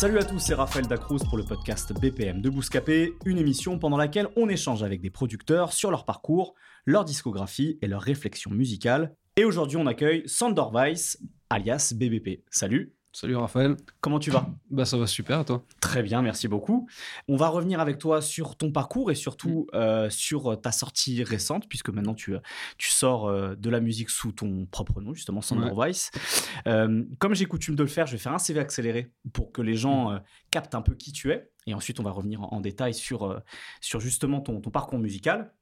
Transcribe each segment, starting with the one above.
Salut à tous, c'est Raphaël Dacruz pour le podcast BPM de Bouscapé, une émission pendant laquelle on échange avec des producteurs sur leur parcours, leur discographie et leurs réflexions musicales. Et aujourd'hui, on accueille Sandor Weiss, alias BBP. Salut Salut Raphaël. Comment tu vas? Bah ça va super toi? Très bien, merci beaucoup. On va revenir avec toi sur ton parcours et surtout Mm. euh, sur ta sortie récente, puisque maintenant tu, tu sors euh, de la musique sous ton propre nom, justement Sandor Weiss. Euh, comme j'ai coutume de le faire, je vais faire un CV accéléré pour que les Mm. gens euh, captent un peu qui tu es. Et ensuite, on va revenir en, en détail sur, euh, sur justement ton, ton parcours musical.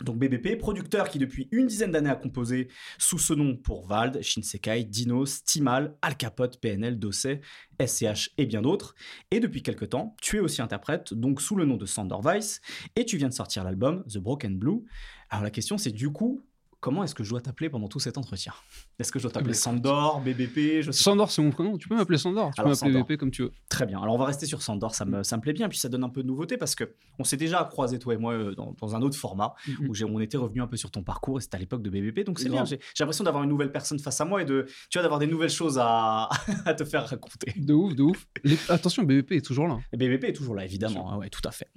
Donc BBP, producteur qui depuis une dizaine d'années a composé sous ce nom pour Vald, Shinsekai, Dinos, Timal, Al Capote, PNL, Dossé, SCH et bien d'autres. Et depuis quelques temps, tu es aussi interprète, donc sous le nom de Sandor Weiss, et tu viens de sortir l'album The Broken Blue. Alors la question c'est du coup, comment est-ce que je dois t'appeler pendant tout cet entretien? Est-ce que je dois t'appeler bah, Sandor, BBP je sais Sandor c'est mon prénom, tu peux m'appeler Sandor, tu peux m'appeler. VP comme tu veux. Très bien. Alors on va rester sur Sandor, ça me, ça me plaît bien, puis ça donne un peu de nouveauté parce que on s'est déjà croisé toi et moi euh, dans, dans un autre format Mhm. où j'ai- on était revenu un peu sur ton parcours et c'était à l'époque de BBP, donc c'est bien. J'ai l'impression d'avoir une nouvelle personne face à moi et de tu vois d'avoir des nouvelles choses à, à te faire raconter. De ouf, de ouf. Les- Attention, BVP est toujours là. Et BBP est toujours là évidemment, hein, ouais, tout à fait.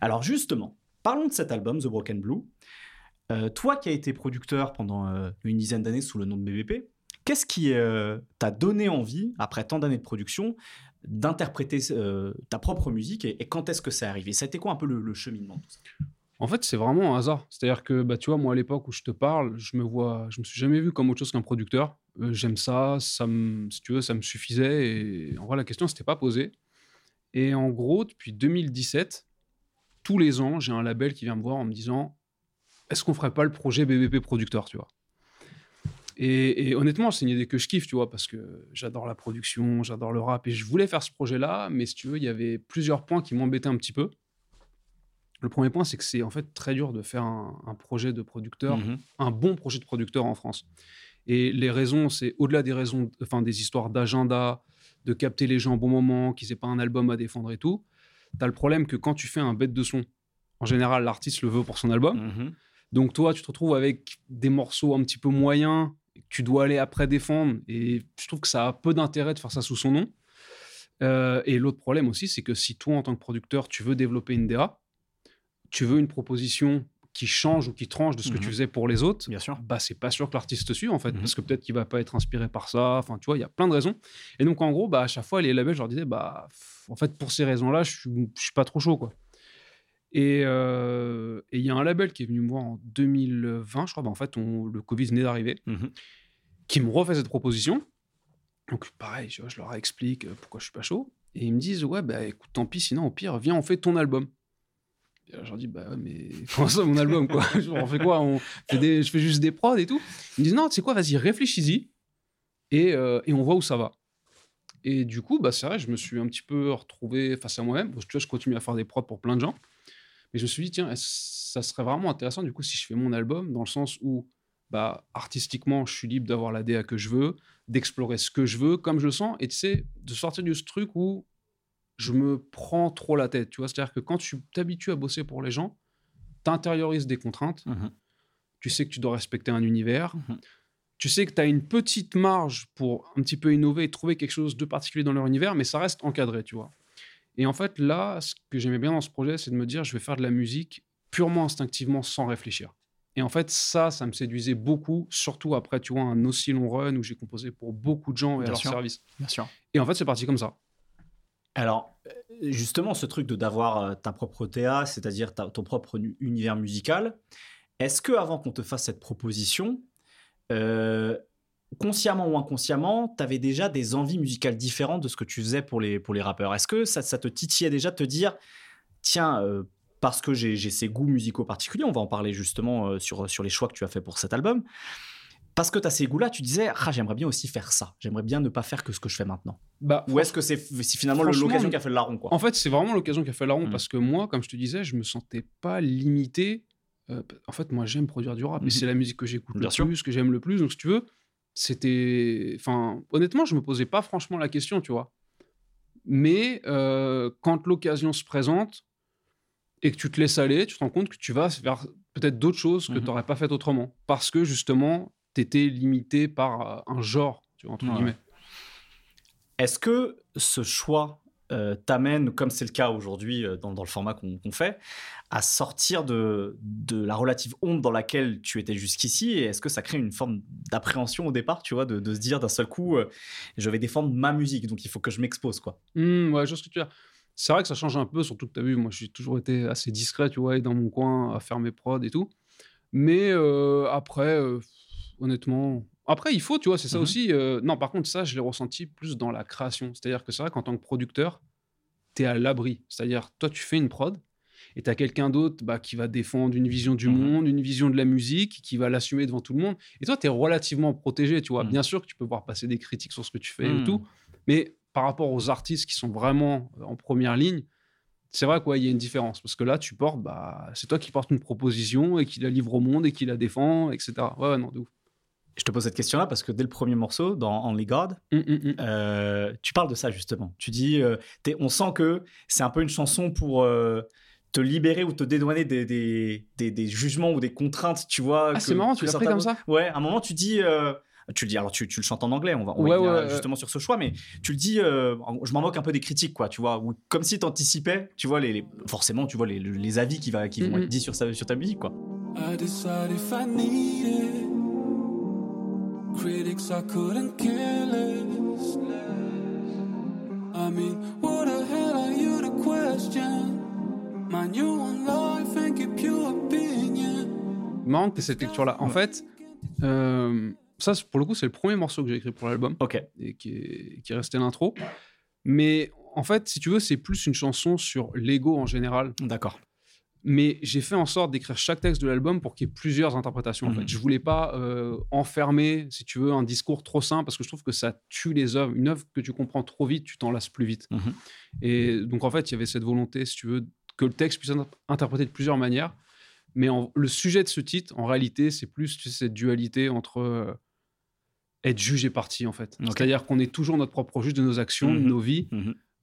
Alors justement, parlons de cet album The Broken Blue. Euh, toi qui as été producteur pendant euh, une dizaine d'années sous le nom de BBP, qu'est-ce qui euh, t'a donné envie, après tant d'années de production, d'interpréter ta propre musique et, quand est-ce que arrivé? Ça a été quoi un peu le, le cheminement En fait, c'est vraiment un hasard. C'est-à-dire que, bah, tu vois, moi, à l'époque où je te parle, je me vois, je me suis jamais vu comme autre chose qu'un producteur. J'aime ça, ça me, si tu veux, ça me suffisait. Et en vrai, la question s'était pas posée. Et en gros, depuis 2017, tous les ans, j'ai un label qui vient me voir en me disant est-ce qu'on ferait pas le projet BBP producteur, tu vois? Et, et honnêtement, c'est une idée que je kiffe, tu vois, parce que j'adore la production, j'adore le rap, et je voulais faire ce projet-là, mais si tu veux, il y avait plusieurs points qui m'embêtaient un petit peu. Le premier point, c'est que c'est en fait très dur de faire un, un projet de producteur, Mhm. un bon projet de producteur en France. Et les raisons, c'est au-delà des raisons, enfin des histoires d'agenda, de capter les gens au bon moment, qu'ils n'aient pas un album à défendre et tout. Tu as le problème que quand tu fais un bête de son, en général, l'artiste le veut pour son album. Mhm. Donc toi, tu te retrouves avec des morceaux un petit peu moyens que tu dois aller après défendre. Et je trouve que ça a peu d'intérêt de faire ça sous son nom. Euh, et l'autre problème aussi, c'est que si toi, en tant que producteur, tu veux développer une DA, tu veux une proposition qui change ou qui tranche de ce que Mhm. tu faisais pour les autres, Bien sûr. bah c'est pas sûr que l'artiste te suive en fait, Mhm. parce que peut-être qu'il va pas être inspiré par ça. Enfin, tu vois, il y a plein de raisons. Et donc en gros, bah à chaque fois, les labels, je leur disais, bah en fait, pour ces raisons-là, je suis, je suis pas trop chaud quoi. Et euh, et il y a un label qui est venu me voir en 2020, je crois. Bah, en fait, on- le Covid venait d'arriver, Mhm. qui me refait cette proposition. Donc pareil, je, je leur explique euh, pourquoi je suis pas chaud. Et ils me disent, ouais, bah écoute, tant pis, sinon au pire, viens, on fait ton album. Et là, je leur dis, bah ouais, mais comment ça, mon album, quoi? On fait quoi? On fait des, Je fais juste des prods et tout. Ils me disent, non, tu sais quoi, vas-y, réfléchis-y et, euh, et on voit où ça va. Et du coup, bah, c'est vrai, je me suis un petit peu retrouvé face à moi-même. Tu vois, je continue à faire des prods pour plein de gens. Mais je me suis dit, tiens, ça serait vraiment intéressant, du coup, si je fais mon album, dans le sens où, bah, artistiquement, je suis libre d'avoir la DA que je veux, d'explorer ce que je veux, comme je le sens, et tu sais, de sortir de ce truc où je me prends trop la tête, tu vois? C'est-à-dire que quand tu t'habitues à bosser pour les gens, t'intériorises des contraintes, Mhm. tu sais que tu dois respecter un univers, Mhm. tu sais que tu as une petite marge pour un petit peu innover et trouver quelque chose de particulier dans leur univers, mais ça reste encadré, tu vois? Et en fait, là, ce que j'aimais bien dans ce projet, c'est de me dire, je vais faire de la musique purement instinctivement, sans réfléchir. Et en fait, ça, ça me séduisait beaucoup, surtout après, tu vois, un aussi long run où j'ai composé pour beaucoup de gens et Bien à leur sûr. service. Bien sûr. Et en fait, c'est parti comme ça. Alors, euh, justement, ce truc de d'avoir euh, ta propre TA, c'est-à-dire ton propre univers musical, est-ce que avant qu'on te fasse cette proposition, euh, consciemment ou inconsciemment, tu avais déjà des envies musicales différentes de ce que tu faisais pour les, pour les rappeurs Est-ce que ça, ça te titillait déjà de te dire, tiens, euh, parce que j'ai ces goûts musicaux particuliers, on va en parler justement euh, sur, sur les choix que tu as fait pour cet album. Parce que tu as ces goûts-là, tu disais, ah, j'aimerais bien aussi faire ça. J'aimerais bien ne pas faire que ce que je fais maintenant. Bah, Ou est-ce que c'est finalement le- l'occasion qui a fait le larron quoi? En fait, c'est vraiment l'occasion qui a fait la ronde Mm. parce que moi, comme je te disais, je me sentais pas limité. Euh, en fait, moi, j'aime produire du rap et Mhm. c'est la musique que j'écoute le sûr. plus, que j'aime le plus. Donc, si tu veux, c'était. Enfin, honnêtement, je me posais pas franchement la question, tu vois. Mais euh, quand l'occasion se présente et que tu te laisses aller, tu te rends compte que tu vas vers peut-être d'autres choses que Mhm. tu n'aurais pas faites autrement. Parce que justement, tu étais limité par euh, un genre, tu vois, entre Ouais. guillemets. Est-ce que ce choix euh, t'amène, comme c'est le cas aujourd'hui euh, dans, dans le format qu'on fait, à sortir de, de la relative honte dans laquelle tu étais jusqu'ici Et est-ce que ça crée une forme d'appréhension au départ, tu vois, de, se dire d'un seul coup, euh, je vais défendre ma musique, donc il faut que je m'expose, quoi Mmh, ouais, je vois ce que tu dire. C'est vrai que ça change un peu, surtout que tu as vu, moi j'ai toujours été assez discret, tu vois, dans mon coin à faire mes prods et tout. Mais euh, après, honnêtement. Après, il faut, tu vois, c'est ça Mhm. aussi. euh, non, par contre, ça, je l'ai ressenti plus dans la création. C'est-à-dire que c'est vrai qu'en tant que producteur, tu es à l'abri. C'est-à-dire, toi, tu fais une prod et tu as quelqu'un d'autre bah, qui va défendre une vision du Mhm. monde, une vision de la musique, qui va l'assumer devant tout le monde. Et toi, tu es relativement protégé, tu vois. Mhm. Bien sûr que tu peux voir passer des critiques sur ce que tu fais et tout. Mais par rapport aux artistes qui sont vraiment euh, en première ligne, c'est vrai qu'il y a une différence. Parce que là, tu portes, bah, c'est toi qui portes une proposition et qui la livre au monde et qui la défend, etc. Ouais, ouais, non, de ouf. Je te pose cette question-là parce que dès le premier morceau, dans Only God, Hum, hum, hum. euh, tu parles de ça justement. Tu dis, euh, on sent que c'est un peu une chanson pour euh, te libérer ou te dédouaner des, des, des- des jugements ou des contraintes, tu vois. Ah, c'est marrant, tu l'as pris comme ça Ouais, à un moment, tu dis. euh, tu le dis, alors tu, tu le chantes en anglais, on va, on va Ouais, ouais, justement sur ce choix, mais tu le dis, euh, je m'en moque un peu des critiques, quoi, tu vois, ou comme si tu anticipais, tu vois, les, les- forcément, tu vois, les, les avis qui, va, qui vont être dits sur, sa, sur ta musique, quoi. I Critics, I couldn't care less. I mean, what the hell are you to question? My new one life and keep your opinion. Marrant que cette lecture-là. En fait, euh, ça, pour le coup, c'est le premier morceau que j'ai écrit pour l'album Ok. et qui est, qui est resté l'intro. Mais en fait, si tu veux, c'est plus une chanson sur l'ego en général. D'accord. Mais j'ai fait en sorte d'écrire chaque texte de l'album pour qu'il y ait plusieurs interprétations. En Mhm. fait, je voulais pas euh, enfermer, si tu veux, un discours trop simple parce que je trouve que ça tue les œuvres. Une œuvre que tu comprends trop vite, tu t'en lasses plus vite. Mhm. Et donc en fait, il y avait cette volonté, si tu veux, que le texte puisse être interprété de plusieurs manières. Mais en- le sujet de ce titre, en réalité, c'est plus tu sais, cette dualité entre euh, être juge et parti, en fait. C'est-à-dire qu'on est toujours notre propre juge de nos actions, de Mhm. nos vies.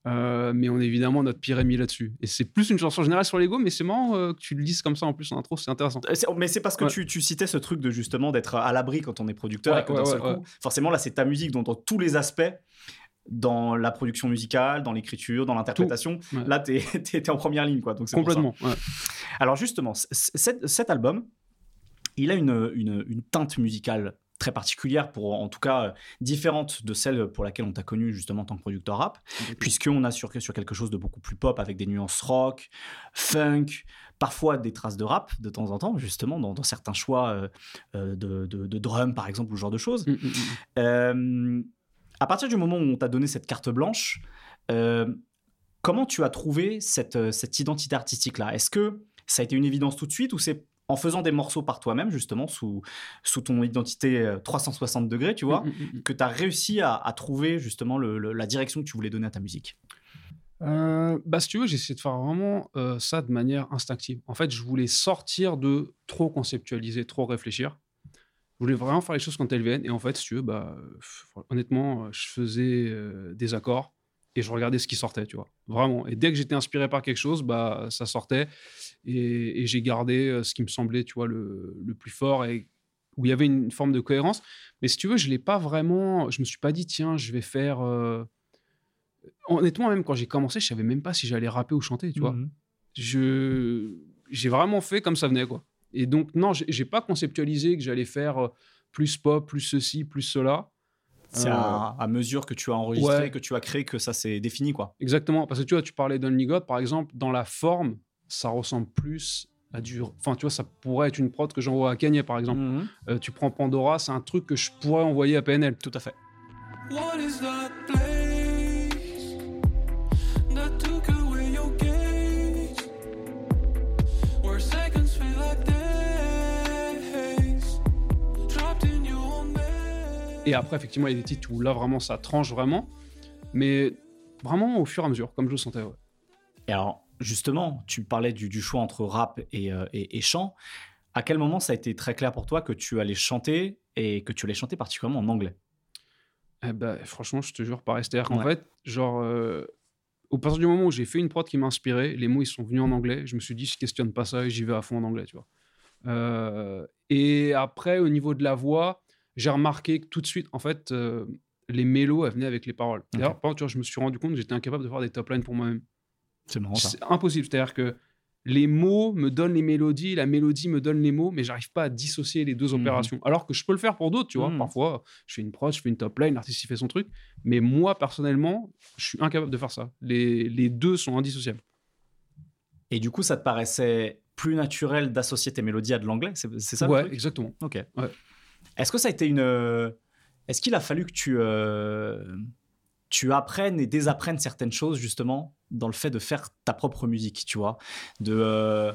Euh, mais on est évidemment notre pire ennemi là-dessus. Et c'est plus une chanson générale sur l'ego, mais c'est marrant euh, que tu le lises comme ça en plus en intro, c'est intéressant. Euh, Mais c'est parce que Ouais. tu, tu citais ce truc de justement d'être à l'abri quand on est producteur Ouais, et que ouais, d'un seul coup, forcément là c'est ta musique dont dans tous les aspects, dans la production musicale, dans l'écriture, dans l'interprétation, là t'es es, en première ligne quoi. Donc. Complètement. Alors justement, cet, cet album, il a une, une, une teinte musicale très particulière, pour, en tout cas euh, différente de celle pour laquelle on t'a connu justement en tant que producteur rap, puisqu'on a sur, sur quelque chose de beaucoup plus pop avec des nuances rock, funk, parfois des traces de rap de temps en temps, justement, dans, dans certains choix euh, euh, de, de, de drum par exemple, ou ce genre de choses. Mm, mm, mm. Euh, à partir du moment où on t'a donné cette carte blanche, comment tu as trouvé cette, cette identité artistique-là? Est-ce que ça a été une évidence tout de suite ou c'est en faisant des morceaux par toi-même, justement, sous, sous ton identité euh, 360 degrés, tu vois, Mm, mm, mm. que tu as réussi à, à trouver justement le- le- la direction que tu voulais donner à ta musique Euh, bah, si tu veux, j'ai essayé de faire vraiment euh, ça de manière instinctive. En fait, je voulais sortir de trop conceptualiser, trop réfléchir. Je voulais vraiment faire les choses quand elles viennent. Et en fait, si tu veux, bah, honnêtement, euh, je faisais euh, des accords et je regardais ce qui sortait, tu vois. Vraiment. Et dès que j'étais inspiré par quelque chose, bah, ça sortait. Et, et j'ai gardé euh, ce qui me semblait, tu vois, le, le plus fort et où il y avait une forme de cohérence. Mais si tu veux, je l'ai pas vraiment. Je me suis pas dit, tiens, je vais faire. euh, Honnêtement, même quand j'ai commencé, je savais même pas si j'allais rapper ou chanter, tu vois. Mhm. Je j'ai vraiment fait comme ça venait, quoi. Et donc non, j'ai j'ai pas conceptualisé que j'allais faire euh, plus pop, plus ceci, plus cela. C'est Euh, à, à mesure que tu as enregistré, ouais. que tu as créé, que ça s'est défini, quoi. Exactement, parce que tu vois, tu parlais d'Only God, par exemple, dans la forme, ça ressemble plus à du... Enfin, tu vois, ça pourrait être une prod que j'envoie à Kanye, par exemple. Mhm. Euh, tu prends Pandora, c'est un truc que je pourrais envoyer à PNL. Tout à fait. What is that Et après, effectivement, il y a des titres où là, vraiment, ça tranche vraiment. Mais vraiment au fur et à mesure, comme je le sentais. Ouais. Et alors, justement, tu parlais du, du choix entre rap et, euh, et- et chant. À quel moment ça a été très clair pour toi que tu allais chanter et que tu allais chanter particulièrement en anglais? Eh ben, franchement, je te jure, pareil. C'est-à-dire qu'en Ouais. fait, genre, euh, au partir du moment où j'ai fait une prod qui m'a inspiré, les mots ils sont venus en anglais. Je me suis dit, je questionne pas ça et j'y vais à fond en anglais, tu vois. Euh, et après, au niveau de la voix, j'ai remarqué que tout de suite, en fait, euh, les mélos, elles venaient avec les paroles. D'ailleurs, par tu vois, je me suis rendu compte que j'étais incapable de faire des top lines pour moi-même. C'est marrant. C'est impossible. C'est-à-dire que les mots me donnent les mélodies, la mélodie me donne les mots, mais j'arrive pas à dissocier les deux Mhm. opérations. Alors que je peux le faire pour d'autres, tu vois. Mhm. Parfois, je fais une prod, je fais une top line, l'artiste il fait son truc. Mais moi, personnellement, je suis incapable de faire ça. Les, les deux sont indissociables. Et du coup, ça te paraissait plus naturel d'associer tes mélodies à de l'anglais? C'est ça le ouais, truc? exactement. Ok. Ouais. Est-ce que ça a été une. euh, Est-ce qu'il a fallu que tu. euh, Tu apprennes et désapprennes certaines choses, justement, dans le fait de faire ta propre musique, tu vois? De. euh,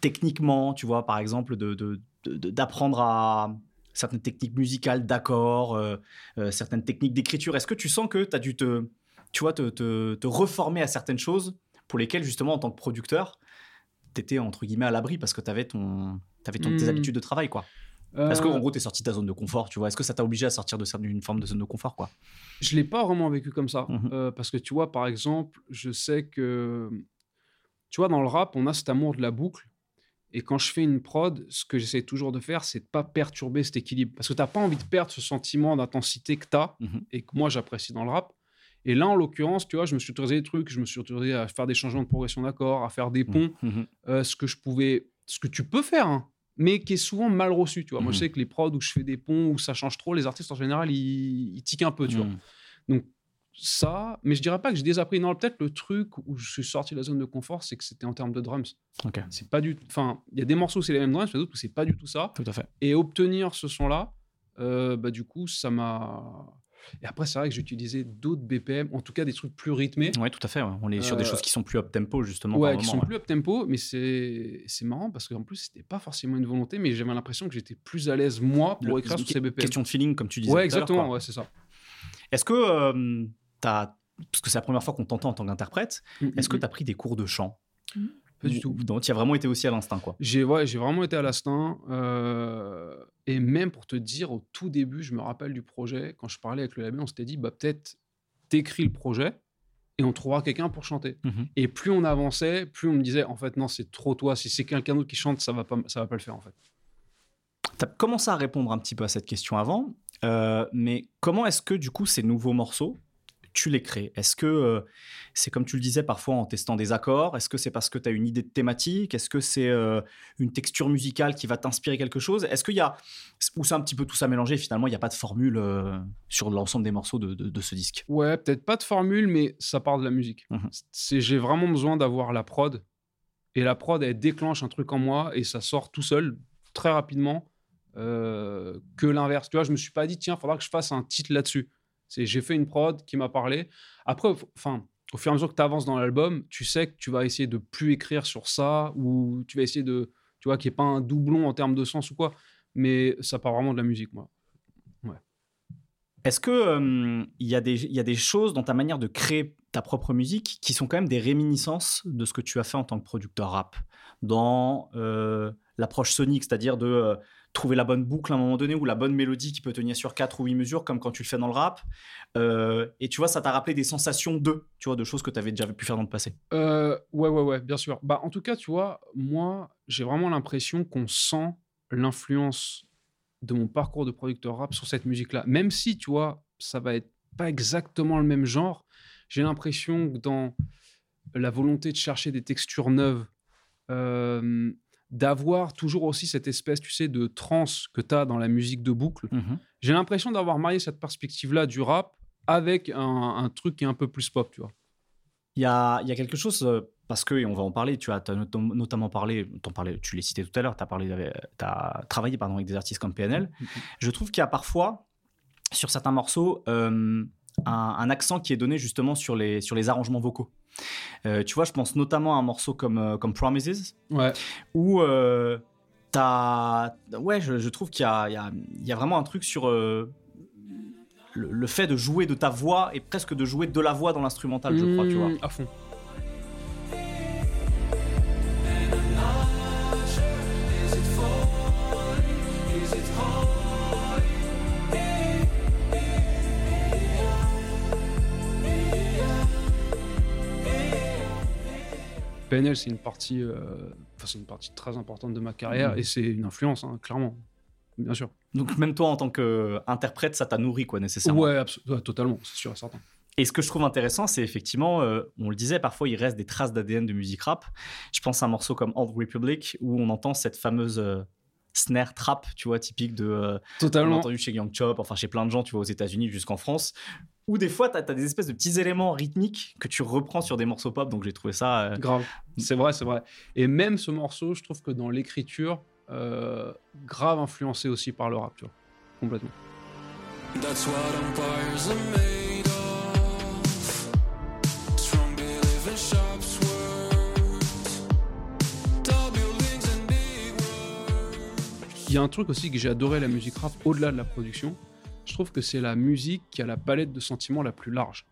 techniquement, tu vois, par exemple, de, de- de- d'apprendre à certaines techniques musicales, d'accords, euh, euh, certaines techniques d'écriture. Est-ce que tu sens que tu as dû te, tu vois, te, te- te reformer à certaines choses pour lesquelles, justement, en tant que producteur, tu étais, entre guillemets, à l'abri parce que tu avais, ton, t'avais ton, tes Hmm. habitudes de travail, quoi? Est-ce Euh, qu'en gros, t'es sorti de ta zone de confort, tu vois? Est-ce que ça t'a obligé à sortir de d'une forme de zone de confort, quoi? Je l'ai pas vraiment vécu comme ça. Mhm. Euh, parce que tu vois, par exemple, je sais que. Tu vois, dans le rap, on a cet amour de la boucle. Et quand je fais une prod, ce que j'essaie toujours de faire, c'est de pas perturber cet équilibre. Parce que t'as pas envie de perdre ce sentiment d'intensité que t'as Mhm. et que moi j'apprécie dans le rap. Et là, en l'occurrence, tu vois, je me suis autorisé des trucs, je me suis autorisé à faire des changements de progression d'accords, à faire des ponts, Mhm. euh, ce que je pouvais, ce que tu peux faire, hein, mais qui est souvent mal reçu. Tu vois, moi, je sais que les prods où je fais des ponts, où ça change trop, les artistes en général, ils, ils tiquent un peu, tu vois. Mhm. Donc ça, mais je dirais pas que j'ai désappris. Non, peut-être le truc où je suis sorti de la zone de confort, c'est que c'était en termes de drums. Ok, C'est pas du, enfin, il y a des morceaux où c'est les mêmes drums, il y a d'autres où c'est pas du tout ça. tout à fait. Et obtenir ce son-là, euh, bah du coup, ça m'a. Et après, c'est vrai que j'ai utilisé d'autres BPM, en tout cas des trucs plus rythmés. Ouais, tout à fait. ouais. On est sur des Euh, choses qui sont plus up tempo, justement. Ouais, qui moment, sont plus up tempo, mais c'est c'est marrant parce qu'en plus c'était pas forcément une volonté, mais j'avais l'impression que j'étais plus à l'aise moi pour Le- écrire sur ces BPM. Question de feeling, comme tu disais. Ouais, tout à l'heure, exactement, ouais, c'est ça. Est-ce que euh, t'as. Parce que c'est la première fois qu'on t'entend en tant qu'interprète, est-ce que Mm, tu as pris des cours de chant? Mm, pas du tout Donc, tu as vraiment été aussi à l'instinct, quoi. J'ai ouais, j'ai vraiment été à l'instinct. euh, et même pour te dire, au tout début, je me rappelle du projet, quand je parlais avec le label, on s'était dit, bah, peut-être t'écris le projet et on trouvera quelqu'un pour chanter. Mhm. Et plus on avançait, plus on me disait, en fait, non, c'est trop toi. Si c'est quelqu'un d'autre qui chante, ça va pas, ça va pas le faire, en fait. Tu as commencé à répondre un petit peu à cette question avant, euh, mais comment est-ce que du coup ces nouveaux morceaux, tu les crées? Est-ce que euh, c'est comme tu le disais parfois en testant des accords Est-ce que c'est parce que tu as une idée de thématique? Est-ce que c'est euh, une texture musicale qui va t'inspirer quelque chose? Est-ce qu'il y a, ou c'est un petit peu tout ça mélangé Finalement, il n'y a pas de formule euh, sur l'ensemble des morceaux de, de- de ce disque? Ouais, peut-être pas de formule, mais ça part de la musique. C'est J'ai vraiment besoin d'avoir la prod. Et la prod, elle déclenche un truc en moi et ça sort tout seul, très rapidement, que l'inverse. Tu vois, je me suis pas dit, tiens, faudra que je fasse un titre là-dessus. C'est J'ai fait une prod qui m'a parlé. Après, enfin, au fur et à mesure que tu avances dans l'album, tu sais que tu vas essayer de plus écrire sur ça ou tu vas essayer de, tu vois, qu'il n'y ait pas un doublon en termes de sens ou quoi. Mais ça part vraiment de la musique, moi. Est-ce que euh, il y, a des- il y a des choses dans ta manière de créer ta propre musique qui sont quand même des réminiscences de ce que tu as fait en tant que producteur rap? Dans euh, l'approche sonique, c'est-à-dire de euh, trouver la bonne boucle à un moment donné ou la bonne mélodie qui peut tenir sur 4 ou 8 mesures comme quand tu le fais dans le rap. Euh, et tu vois, ça t'a rappelé des sensations de, tu vois, de choses que tu avais déjà pu faire dans le passé. Euh, ouais, ouais, ouais, bien sûr. Bah, en tout cas, tu vois, moi, j'ai vraiment l'impression qu'on sent l'influence de mon parcours de producteur rap sur cette musique-là. Même si, tu vois, ça va être pas exactement le même genre, j'ai l'impression que dans la volonté de chercher des textures neuves, euh, d'avoir toujours aussi cette espèce, tu sais, de trance que tu as dans la musique de boucle, j'ai l'impression d'avoir marié cette perspective-là du rap avec un, un truc qui est un peu plus pop, tu vois. Il y a, y a quelque chose, euh, parce que, et on va en parler, tu as, not- notamment parlé, t'en parlais, tu l'as cité tout à l'heure, tu as, travaillé pardon, avec des artistes comme PNL. Je trouve qu'il y a parfois, sur certains morceaux, euh, un, un accent qui est donné justement sur les, sur les arrangements vocaux. Euh, tu vois, je pense notamment à un morceau comme, euh, comme Promises, Ouais. où euh, t'as. Ouais, je, je trouve qu'il y a, il y, a, il y a vraiment un truc sur. euh, le, le fait de jouer de ta voix et presque de jouer de la voix dans l'instrumental, je crois, tu vois. Mmh, À fond. PNL, c'est une partie, euh, c'est une partie très importante de ma carrière Mhm. et c'est une influence, hein, clairement, bien sûr. Donc même toi, en tant qu'interprète, ça t'a nourri, quoi, nécessairement. Ouais, ouais, totalement, c'est sûr et certain. Et ce que je trouve intéressant, c'est effectivement, euh, on le disait, parfois il reste des traces d'ADN de musique rap. Je pense à un morceau comme Old Republic où on entend cette fameuse euh, snare trap, tu vois, typique de. euh, on Totalement. entendu chez Young Chop, enfin chez plein de gens, tu vois, aux États-Unis jusqu'en France. Où des fois, tu as, des espèces de petits éléments rythmiques que tu reprends sur des morceaux pop. Donc j'ai trouvé ça. euh, Grave. C'est vrai, c'est vrai. Et même ce morceau, je trouve que dans l'écriture, euh, grave influencé aussi par le rap, tu vois. Complètement. That's what empires are made of. Strong believe in sharp swords. Tall buildings and big words. Il y a un truc aussi que j'ai adoré la musique rap au-delà de la production. Je trouve que c'est la musique qui a la palette de sentiments la plus large.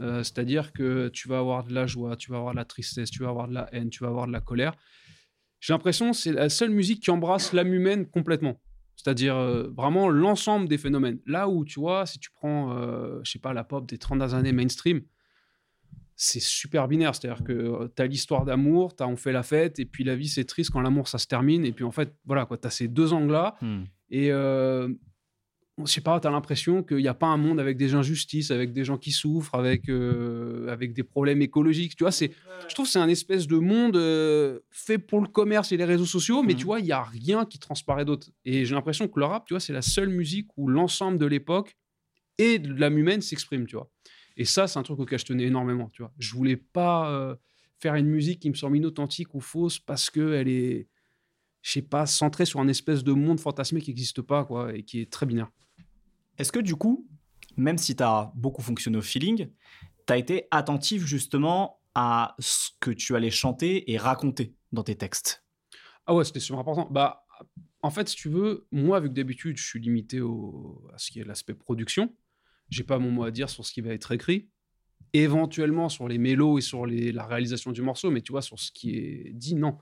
Euh, C'est-à-dire que tu vas avoir de la joie, tu vas avoir de la tristesse, tu vas avoir de la haine, tu vas avoir de la colère. J'ai l'impression que c'est la seule musique qui embrasse l'âme humaine complètement. C'est-à-dire euh, vraiment l'ensemble des phénomènes. Là où, tu vois, si tu prends, euh, je sais pas, la pop des 30 dernières années mainstream, c'est super binaire. C'est-à-dire que tu as l'histoire d'amour, on fait la fête, et puis la vie c'est triste quand l'amour ça se termine. Et puis en fait, voilà, quoi, tu as ces deux angles-là. hmm. Et euh, je sais pas, tu as l'impression qu'il n'y a pas un monde avec des injustices, avec des gens qui souffrent, avec, euh, avec des problèmes écologiques. Tu vois, c'est, je trouve que c'est un espèce de monde euh, fait pour le commerce et les réseaux sociaux, mais Mhm. tu vois, il n'y a rien qui transparaît d'autre. Et j'ai l'impression que le rap, tu vois, c'est la seule musique où l'ensemble de l'époque et de l'âme humaine s'exprime, tu vois. Et ça, c'est un truc auquel je tenais énormément, tu vois. Je voulais pas euh, faire une musique qui me semble inauthentique ou fausse parce qu'elle est, je sais pas, centrée sur un espèce de monde fantasmé qui n'existe pas, quoi, et qui est très binaire. Est-ce que du coup, même si tu as beaucoup fonctionné au feeling, tu as été attentif justement à ce que tu allais chanter et raconter dans tes textes? Ah ouais, c'était super important. Bah, en fait, si tu veux, moi, vu que d'habitude, je suis limité à ce qui est l'aspect production, j'ai pas mon mot à dire sur ce qui va être écrit. Éventuellement sur les mélos et sur la réalisation du morceau, mais tu vois, sur ce qui est dit, non.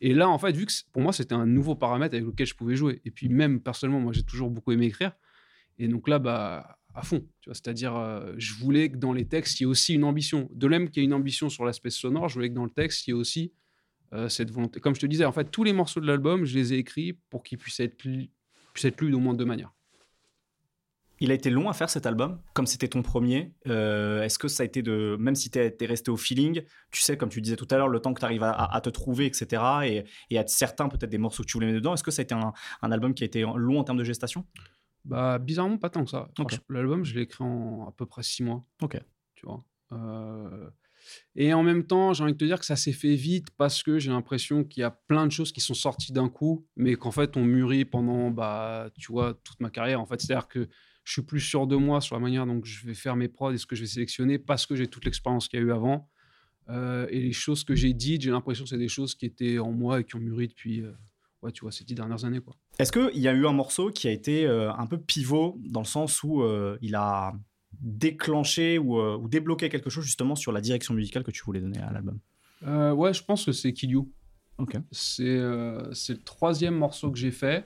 Et là, en fait, vu que pour moi, c'était un nouveau paramètre avec lequel je pouvais jouer. Et puis, même personnellement, moi, j'ai toujours beaucoup aimé écrire. Et donc là, bah, à fond. C'est-à-dire, euh, je voulais que dans les textes, il y ait aussi une ambition. De même qu'il y ait une ambition sur l'aspect sonore, je voulais que dans le texte, il y ait aussi euh, cette volonté. Comme je te disais, en fait, tous les morceaux de l'album, je les ai écrits pour qu'ils puissent être, puissent être lus d'au moins deux manières. Il a été long à faire cet album, comme c'était ton premier. Euh, Est-ce que ça a été de. Même si tu es, resté au feeling, tu sais, comme tu disais tout à l'heure, le temps que tu arrives à, te trouver, etc. Et, et à certains, peut-être des morceaux que tu voulais mettre dedans, est-ce que ça a été un album qui a été long en termes de gestation? Bah, bizarrement, pas tant que ça. L'album, je l'ai écrit en à peu près six mois. Ok. Tu vois. Euh, Et en même temps, j'ai envie de te dire que ça s'est fait vite parce que j'ai l'impression qu'il y a plein de choses qui sont sorties d'un coup, mais qu'en fait, on mûrit pendant, bah, tu vois, toute ma carrière. En fait, c'est-à-dire que je suis plus sûr de moi sur la manière dont je vais faire mes prods et ce que je vais sélectionner parce que j'ai toute l'expérience qu'il y a eu avant. Euh, et les choses que j'ai dites, j'ai l'impression que c'est des choses qui étaient en moi et qui ont mûri depuis, euh, ouais, tu vois, ces dix dernières années, quoi. Est-ce qu'il y a eu un morceau qui a été euh, un peu pivot dans le sens où euh, il a déclenché ou, euh, ou débloqué quelque chose justement sur la direction musicale que tu voulais donner à l'album? Euh, ouais, je pense que c'est Kill You. Ok. C'est euh, c'est le troisième morceau que j'ai fait.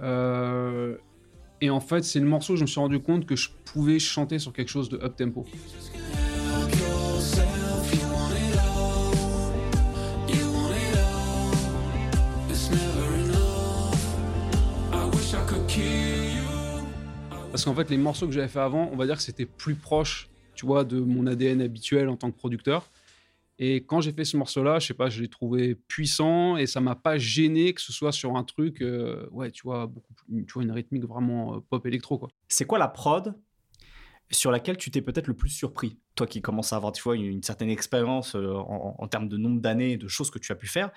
Euh, et en fait, c'est le morceau où je me suis rendu compte que je pouvais chanter sur quelque chose de up tempo. Parce qu'en fait, les morceaux que j'avais fait avant, on va dire que c'était plus proche, tu vois, de mon ADN habituel en tant que producteur. Et quand j'ai fait ce morceau-là, je sais pas, je l'ai trouvé puissant et ça m'a pas gêné que ce soit sur un truc, euh, ouais, tu vois, tu vois, une rythmique vraiment euh, pop électro, quoi. C'est quoi la prod sur laquelle tu t'es peut-être le plus surpris Toi qui commences à avoir tu vois, une, une certaine expérience euh, en, en termes de nombre d'années et de choses que tu as pu faire,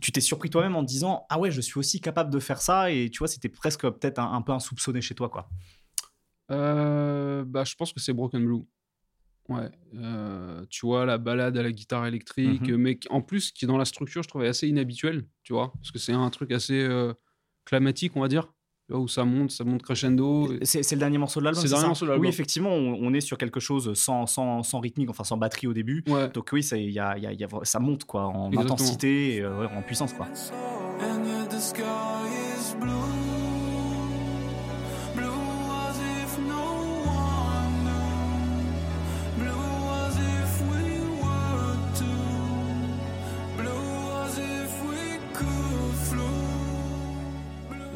tu t'es surpris toi-même en te disant Ah ouais, je suis aussi capable de faire ça et tu vois, c'était presque peut-être un, un peu insoupçonné chez toi. quoi. Euh, bah, je pense que c'est Broken Blue. Ouais, euh, tu vois, la balade à la guitare électrique, Mhm. mais en plus, qui dans la structure, je trouvais assez inhabituel, tu vois, parce que c'est un truc assez euh, climatique, on va dire. Où ça monte, ça monte crescendo. et- C'est le dernier morceau de l'album C'est le dernier morceau de l'album. Oui, effectivement, on, on est sur quelque chose sans, sans, sans rythmique, enfin sans batterie au début. Ouais. Donc oui, ça, il y a, il y a- il y a- ça monte quoi, en Exactement. intensité et euh, en puissance. Quoi. And yet the sky is blue. Blue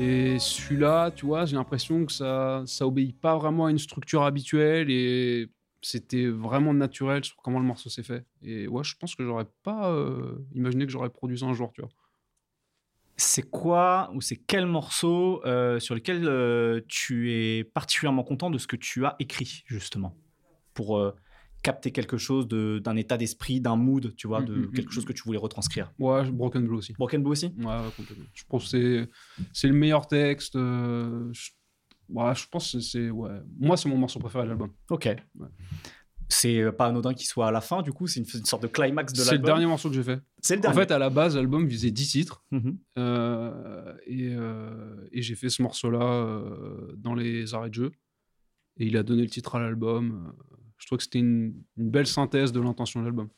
Et celui-là, tu vois, j'ai l'impression que ça, ça obéit pas vraiment à une structure habituelle et c'était vraiment naturel sur comment le morceau s'est fait. Et ouais, je pense que j'aurais pas euh, imaginé que j'aurais produit ça un jour, tu vois. C'est quoi ou c'est quel morceau euh, sur lequel euh, tu es particulièrement content de ce que tu as écrit justement? Pour capter quelque chose de- d'un état d'esprit, d'un mood, tu vois, Mm, de mm, quelque mm, chose que tu voulais retranscrire. Ouais, Broken Blue aussi. Broken Blue aussi? Ouais, ouais, complètement. Je pense que c'est, le meilleur texte. euh, je, ouais, je pense que c'est. Ouais. Moi, c'est mon morceau préféré de l'album. Ok. C'est euh, pas anodin qu'il soit à la fin, du coup, c'est une, une sorte de climax de C'est le l'album. dernier morceau que j'ai fait. C'est le En dernier. fait, à la base, l'album visait 10 titres. Mhm. euh, et euh, et j'ai fait ce morceau-là euh, dans les arrêts de jeu. Et il a donné le titre à l'album. Je trouve que c'était une, une belle synthèse de l'intention de l'album.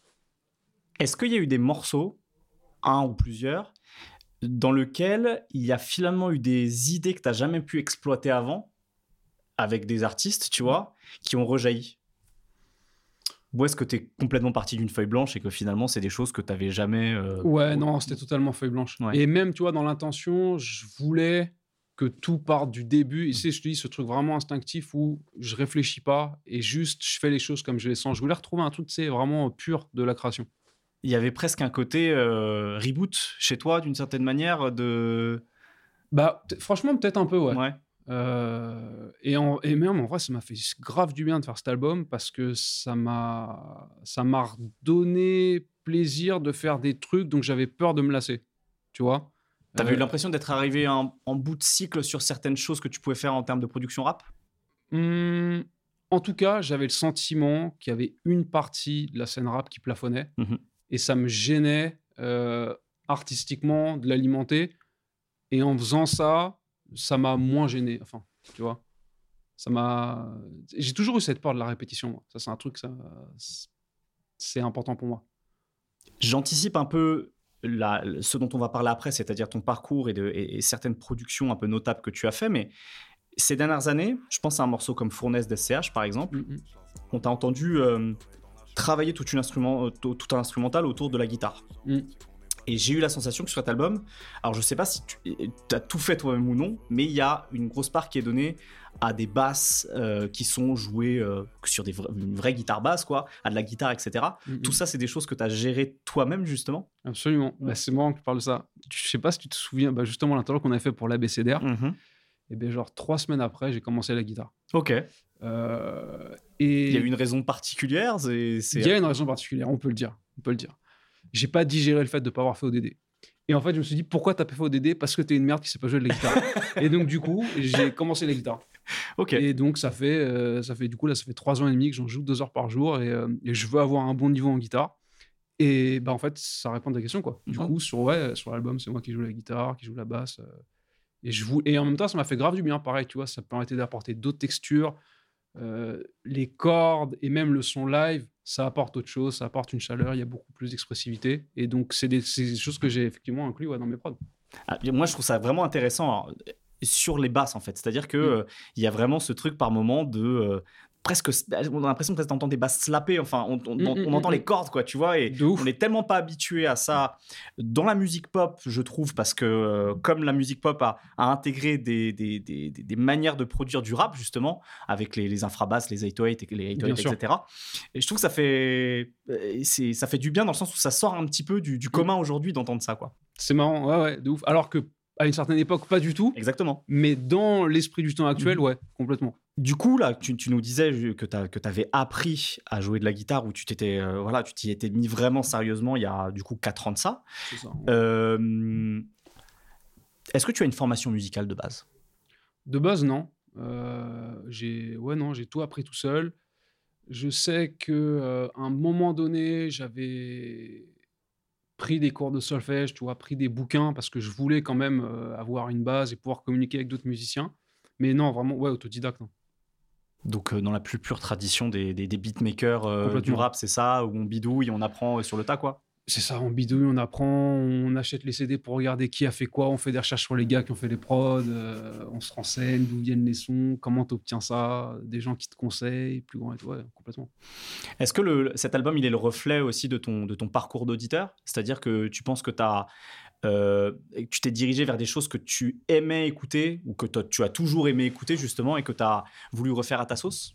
Est-ce qu'il y a eu des morceaux, un ou plusieurs, dans lesquels il y a finalement eu des idées que tu n'as jamais pu exploiter avant, avec des artistes, tu vois, qui ont rejailli? Ou est-ce que tu es complètement parti d'une feuille blanche et que finalement, c'est des choses que tu n'avais jamais. euh, Ouais, non, c'était totalement feuille blanche. Ouais. Et même, tu vois, dans l'intention, je voulais que tout parte du début. Et c'est, je te dis, ce truc vraiment instinctif où je réfléchis pas et juste je fais les choses comme je les sens. Je voulais retrouver un truc, sais, vraiment pur de la création. Il y avait presque un côté euh, reboot chez toi, d'une certaine manière, de. Bah, franchement, peut-être un peu, ouais. Ouais. Euh, et, en- et même, en vrai, ça m'a fait grave du bien de faire cet album parce que ça m'a, ça m'a redonné plaisir de faire des trucs dont j'avais peur de me lasser. Tu vois? T'avais Euh, eu l'impression d'être arrivé en, en bout de cycle sur certaines choses que tu pouvais faire en termes de production rap? Hum, en tout cas, j'avais le sentiment qu'il y avait une partie de la scène rap qui plafonnait Mhm. et ça me gênait euh, artistiquement de l'alimenter. Et en faisant ça, ça m'a moins gêné. Enfin, tu vois, ça m'a. J'ai toujours eu cette peur de la répétition. moi. Ça, c'est un truc, ça, c'est important pour moi. J'anticipe un peu la- ce dont on va parler après, c'est-à-dire ton parcours et, de- et- et certaines productions un peu notables que tu as fait, mais ces dernières années, je pense à un morceau comme Fournaise d'SCH par exemple, Mhm. on t'a entendu euh, travailler toute une instrument, euh, tout tout un instrumental autour de la guitare. Mm. Et j'ai eu la sensation que sur cet album, alors je sais pas si tu as tout fait toi-même ou non, mais il y a une grosse part qui est donnée à des basses euh, qui sont jouées euh, sur des vra- une vraie guitare basse, quoi, à de la guitare, etc. Mhm. Tout ça, c'est des choses que tu as gérées toi-même, justement? Absolument. Ouais. Bah, c'est marrant que tu parles de ça. Je sais pas si tu te souviens, bah, justement, l'interview qu'on avait fait pour l'ABCDR. Et bien, genre, trois semaines après, j'ai commencé la guitare. Ok. Euh, et Il y a eu une raison particulière Il y a une raison particulière, on peut le dire. On peut le dire. J'ai pas digéré le fait de pas avoir fait ODD. Et en fait, je me suis dit, pourquoi t'as pas fait ODD Parce que t'es une merde qui sait pas jouer de la guitare. et donc, du coup, j'ai commencé la guitare. Ok. Et donc, ça fait, euh, ça fait, du coup, là, ça fait trois ans et demi que j'en joue deux heures par jour et, euh, et je veux avoir un bon niveau en guitare. Et bah, en fait, ça répond à ta question, quoi. Du coup, sur, ouais, sur l'album, c'est moi qui joue la guitare, qui joue la basse. euh, et, je vou- et en même temps, ça m'a fait grave du bien, pareil, tu vois, ça permettait d'apporter d'autres textures. euh, les cordes et même le son live, ça apporte autre chose, ça apporte une chaleur, il y a beaucoup plus d'expressivité. Et donc, c'est des, choses que j'ai effectivement inclus ouais, dans mes prods. Ah, moi, je trouve ça vraiment intéressant alors, sur les basses, en fait. C'est-à-dire que Mm. euh, il y a vraiment ce truc par moment de. euh, presque, on a l'impression presque d'entendre des basses slapper. Enfin, on, on- Mm, on mm, entend les cordes, quoi, tu vois. Et De on n'est tellement pas habitué à ça dans la musique pop, je trouve, parce que euh, comme la musique pop a, a intégré des, des, des, des- manières de produire du rap, justement, avec les, les infrabasses, les 808, et les 808 Bien sûr. etc. Et je trouve que ça fait, c'est- ça fait du bien dans le sens où ça sort un petit peu du, du commun aujourd'hui d'entendre ça, quoi. C'est marrant, ouais, ouais, de ouf. Alors que à une certaine époque, pas du tout. Exactement. Mais dans l'esprit du temps actuel, Mhm. ouais, complètement. Du coup, là, tu, tu nous disais que tu avais appris à jouer de la guitare, ou tu t'étais, euh, voilà, tu t'y étais mis vraiment sérieusement il y a du coup 4 ans de ça. C'est ça. Euh, Est-ce que tu as une formation musicale de base? De base, non. Euh, j'ai, ouais, non, j'ai tout appris tout seul. Je sais que à un moment donné, j'avais pris des cours de solfège, tu vois, pris des bouquins parce que je voulais quand même euh, avoir une base et pouvoir communiquer avec d'autres musiciens. Mais non, vraiment, ouais, autodidacte. hein. Donc, euh, dans la plus pure tradition des, des, des beatmakers euh, du rap, c'est ça, où on bidouille, on apprend sur le tas, quoi. C'est ça, on bidouille, on apprend, on achète les CD pour regarder qui a fait quoi, on fait des recherches sur les gars qui ont fait les prods, euh, on se renseigne d'où viennent les sons, comment tu obtiens ça, des gens qui te conseillent, plus grand et tout, complètement. Est-ce que cet album, il est le reflet aussi de ton, de ton parcours d'auditeur? C'est-à-dire que tu penses que euh, tu t'es dirigé vers des choses que tu aimais écouter ou que tu as toujours aimé écouter, justement, et que tu as voulu refaire à ta sauce?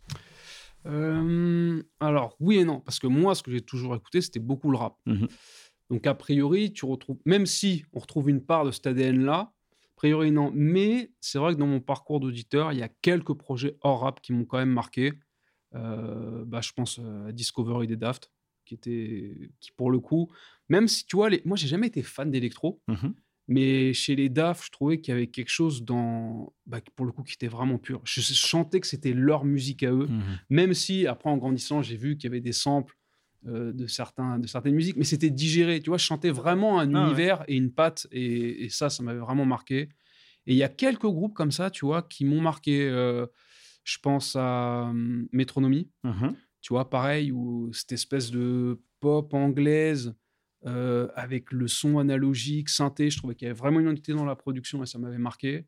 Euh, alors, oui et non, parce que moi, ce que j'ai toujours écouté, c'était beaucoup le rap. Mhm. Donc, a priori, tu retrouves, même si on retrouve une part de cet ADN-là, a priori, non. Mais c'est vrai que dans mon parcours d'auditeur, il y a quelques projets hors rap qui m'ont quand même marqué. Euh, bah, je pense euh, à Discovery des Daft, qui était, qui pour le coup, même si tu vois, les... moi, j'ai jamais été fan d'électro, Mhm. Mais chez les DAF, je trouvais qu'il y avait quelque chose dans, bah, pour le coup, qui était vraiment pur. Je sentais que c'était leur musique à eux même si après en grandissant j'ai vu qu'il y avait des samples euh, de, certains, de certaines musiques, mais c'était digéré, tu vois, je chantais vraiment un Ah ouais. univers et une patte, et, et ça, ça m'avait vraiment marqué. Et il y a quelques groupes comme ça, tu vois, qui m'ont marqué, euh, je pense à hum, Métronomie, Mhm. tu vois, pareil, où cette espèce de pop anglaise euh, avec le son analogique, synthé, je trouvais qu'il y avait vraiment une identité dans la production et ça m'avait marqué.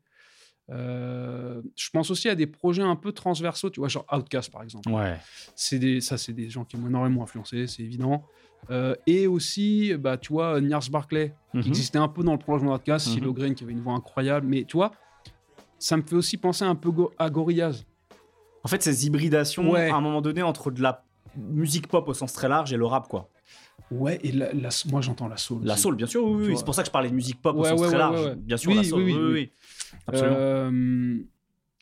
Euh, je pense aussi à des projets un peu transversaux, tu vois, genre Outcast par exemple. Ouais. C'est des, ça, c'est des gens qui m'ont énormément influencé, c'est évident. Euh, et aussi, bah, tu vois, Niars Barclay, qui Mhm. existait un peu dans le prolongement d'Outcast, Mhm. Silo Green qui avait une voix incroyable, mais tu vois, ça me fait aussi penser un peu go- à Gorillaz. En fait, ces hybridations, Ouais. à un moment donné, entre de la musique pop au sens très large et le rap, quoi. Ouais, et la- la- moi j'entends la soul. La soul, bien sûr, oui, oui. C'est pour ça que je parlais de musique pop au Ouais, sens ouais, très ouais, large. Bien sûr, Oui, la soul, oui, oui, oui. Absolument. Euh,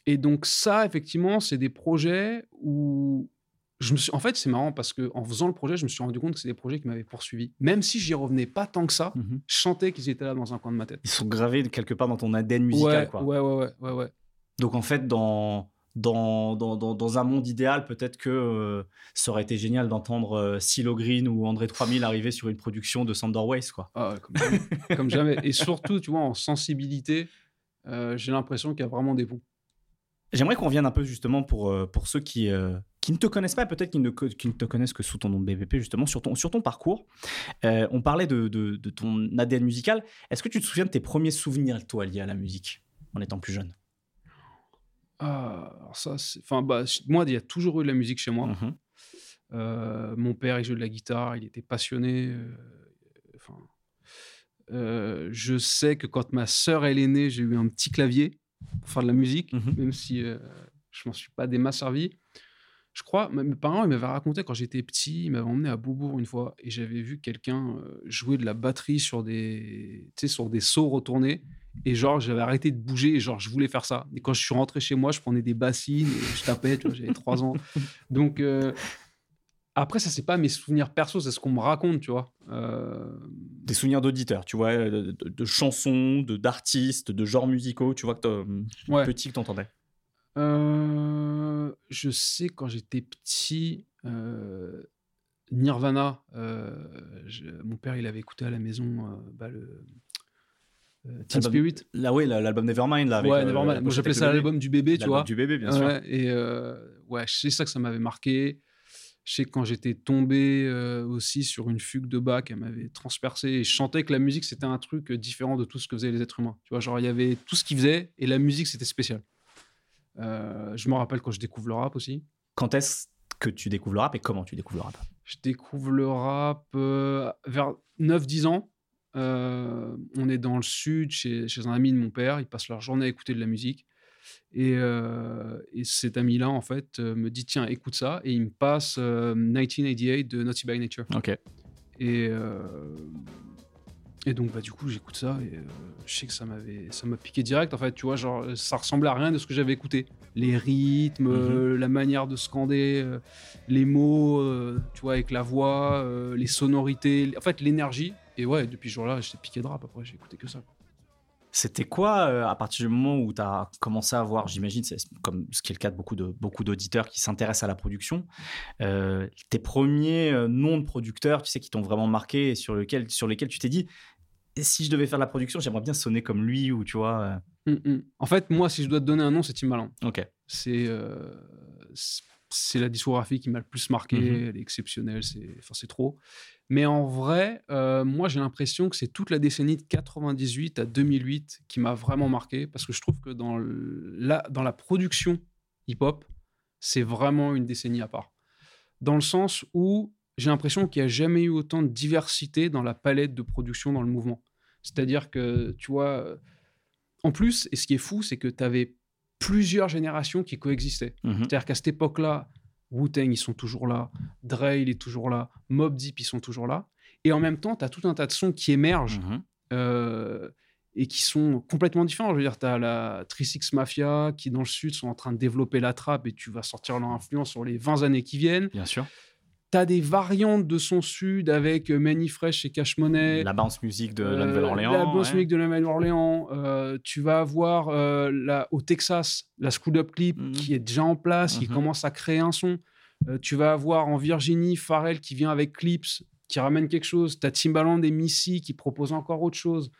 et donc ça, effectivement, c'est des projets où je me suis. En fait, c'est marrant parce que en faisant le projet, je me suis rendu compte que c'est des projets qui m'avaient poursuivi. Même si j'y revenais pas tant que ça, Mhm. je sentais qu'ils étaient là dans un coin de ma tête. Ils sont gravés quelque part dans ton ADN musical, quoi. ouais, ouais, ouais, ouais, ouais. Donc en fait, dans, dans, dans, dans, dans un monde idéal, peut-être que euh, ça aurait été génial d'entendre euh, Silo Green ou André 3000 arriver sur une production de Sandor quoi. Ah comme, jamais. Comme jamais. Et surtout, tu vois, en sensibilité, euh, j'ai l'impression qu'il y a vraiment des ponts. J'aimerais qu'on revienne un peu justement pour, euh, pour ceux qui, qui ne te connaissent pas, peut-être qui ne, qui ne te connaissent que sous ton nom de BVP, justement, sur ton, sur ton parcours. On parlait de, de, de ton ADN musical. Est-ce que tu te souviens de tes premiers souvenirs, toi, liés à la musique, en étant plus jeune? Ah, alors ça, c'est- enfin, bah, moi, il y a toujours eu de la musique chez moi. Mhm. Euh, mon père, il jouait de la guitare, il était passionné. euh, enfin, euh, je sais que quand ma sœur elle est née, j'ai eu un petit clavier pour faire de la musique, Mhm. même si euh, je m'en suis pas des masses servi. Je crois, mes parents ils m'avaient raconté quand j'étais petit, ils m'avaient emmené à Beaubourg une fois et j'avais vu quelqu'un jouer de la batterie sur des, sur des sauts retournés. Et genre, j'avais arrêté de bouger et genre, je voulais faire ça. Et quand je suis rentré chez moi, je prenais des bassines et je tapais, tu vois, j'avais 3 ans. Donc, euh, après, ça, c'est pas mes souvenirs perso, c'est ce qu'on me raconte, tu vois. Euh, Des souvenirs d'auditeurs, tu vois, de, de- de chansons, de d'artistes, de genres musicaux, tu vois, que t'as- ouais. petit que t'entendais. Euh, je sais quand j'étais petit, euh, Nirvana, euh, je- mon père, il avait écouté à la maison euh, bah, le euh, Teen Album- Spirit. Là, oui, la- l'album Nevermind, là. Avec, ouais, euh, Nevermind. Moi, j'appelais ça l'album du bébé, tu vois. du bébé, bien sûr. Ouais, et euh, ouais, c'est ça que ça m'avait marqué. Je sais que quand j'étais tombé euh, aussi sur une fugue de Bach, elle m'avait transpercé et je sentais que la musique c'était un truc euh, différent de tout ce que faisaient les êtres humains. Tu vois, genre il y avait tout ce qu'ils faisaient et la musique c'était spécial. Euh, je me rappelle quand je découvre le rap aussi. Quand est-ce que tu découvres le rap et comment tu découvres le rap? Je découvre le rap euh, vers 9-10 ans. Euh, on est dans le sud chez, chez un ami de mon père. Ils passent leur journée à écouter de la musique. Et, euh, et cet ami-là, en fait, me dit Tiens, écoute ça. Et il me passe euh, 1988 de Naughty by Nature. Ok. Et, et donc, bah, du coup, j'écoute ça. Et je sais que ça m'avait ça m'a piqué direct. En fait, tu vois, genre, ça ressemblait à rien de ce que j'avais écouté. Les rythmes, euh, la manière de scander, les mots, tu vois, avec la voix, les sonorités, en fait, l'énergie. Et ouais, depuis ce jour-là, j'étais piqué de rap. Après, j'ai écouté que ça. C'était quoi, euh, à partir du moment où tu as commencé à voir, j'imagine, c'est comme ce qui est le cas de beaucoup de beaucoup d'auditeurs qui s'intéressent à la production, euh, tes premiers euh, noms de producteurs, tu sais, qui t'ont vraiment marqué et sur, lequel, sur lesquels tu t'es dit, Et si je devais faire de la production, j'aimerais bien sonner comme lui ou tu vois. Mm, mm. En fait, moi, si je dois te donner un nom, c'est Timbaland. Ok. C'est euh, c'est- la discographie qui m'a le plus marqué. Mhm. Elle est exceptionnelle. C'est enfin, trop. Mais en vrai, euh, moi, j'ai l'impression que c'est toute la décennie de 98 à 2008 qui m'a vraiment marqué parce que je trouve que dans, le- la, dans la production hip-hop, c'est vraiment une décennie à part. Dans le sens où j'ai l'impression qu'il n'y a jamais eu autant de diversité dans la palette de production dans le mouvement. C'est-à-dire que, tu vois, euh, en plus, et ce qui est fou, c'est que tu avais plusieurs générations qui coexistaient. Mhm. C'est-à-dire qu'à cette époque-là, Wu-Tang, ils sont toujours là, Dre, il est toujours là, Mob Deep, ils sont toujours là. Et en même temps, tu as tout un tas de sons qui émergent Mhm. euh, et qui sont complètement différents. Je veux dire, tu as la 36 Mafia qui, dans le sud, sont en train de développer la trappe et tu vas sortir leur influence sur les 20 années qui viennent. Bien sûr. Tu as des variantes de son sud avec euh, Manny Fresh et Cash Money. La bounce music de la Euh, Nouvelle-Orléans. La bounce ouais. music de la Nouvelle-Orléans. Euh, tu vas avoir euh, la, au Texas la School Up Clip Mhm. qui est déjà en place, qui Mhm. commence à créer un son. Euh, tu vas avoir en Virginie Pharrell qui vient avec Clips, qui ramène quelque chose. Tu as Timbaland et Missy qui proposent encore autre chose.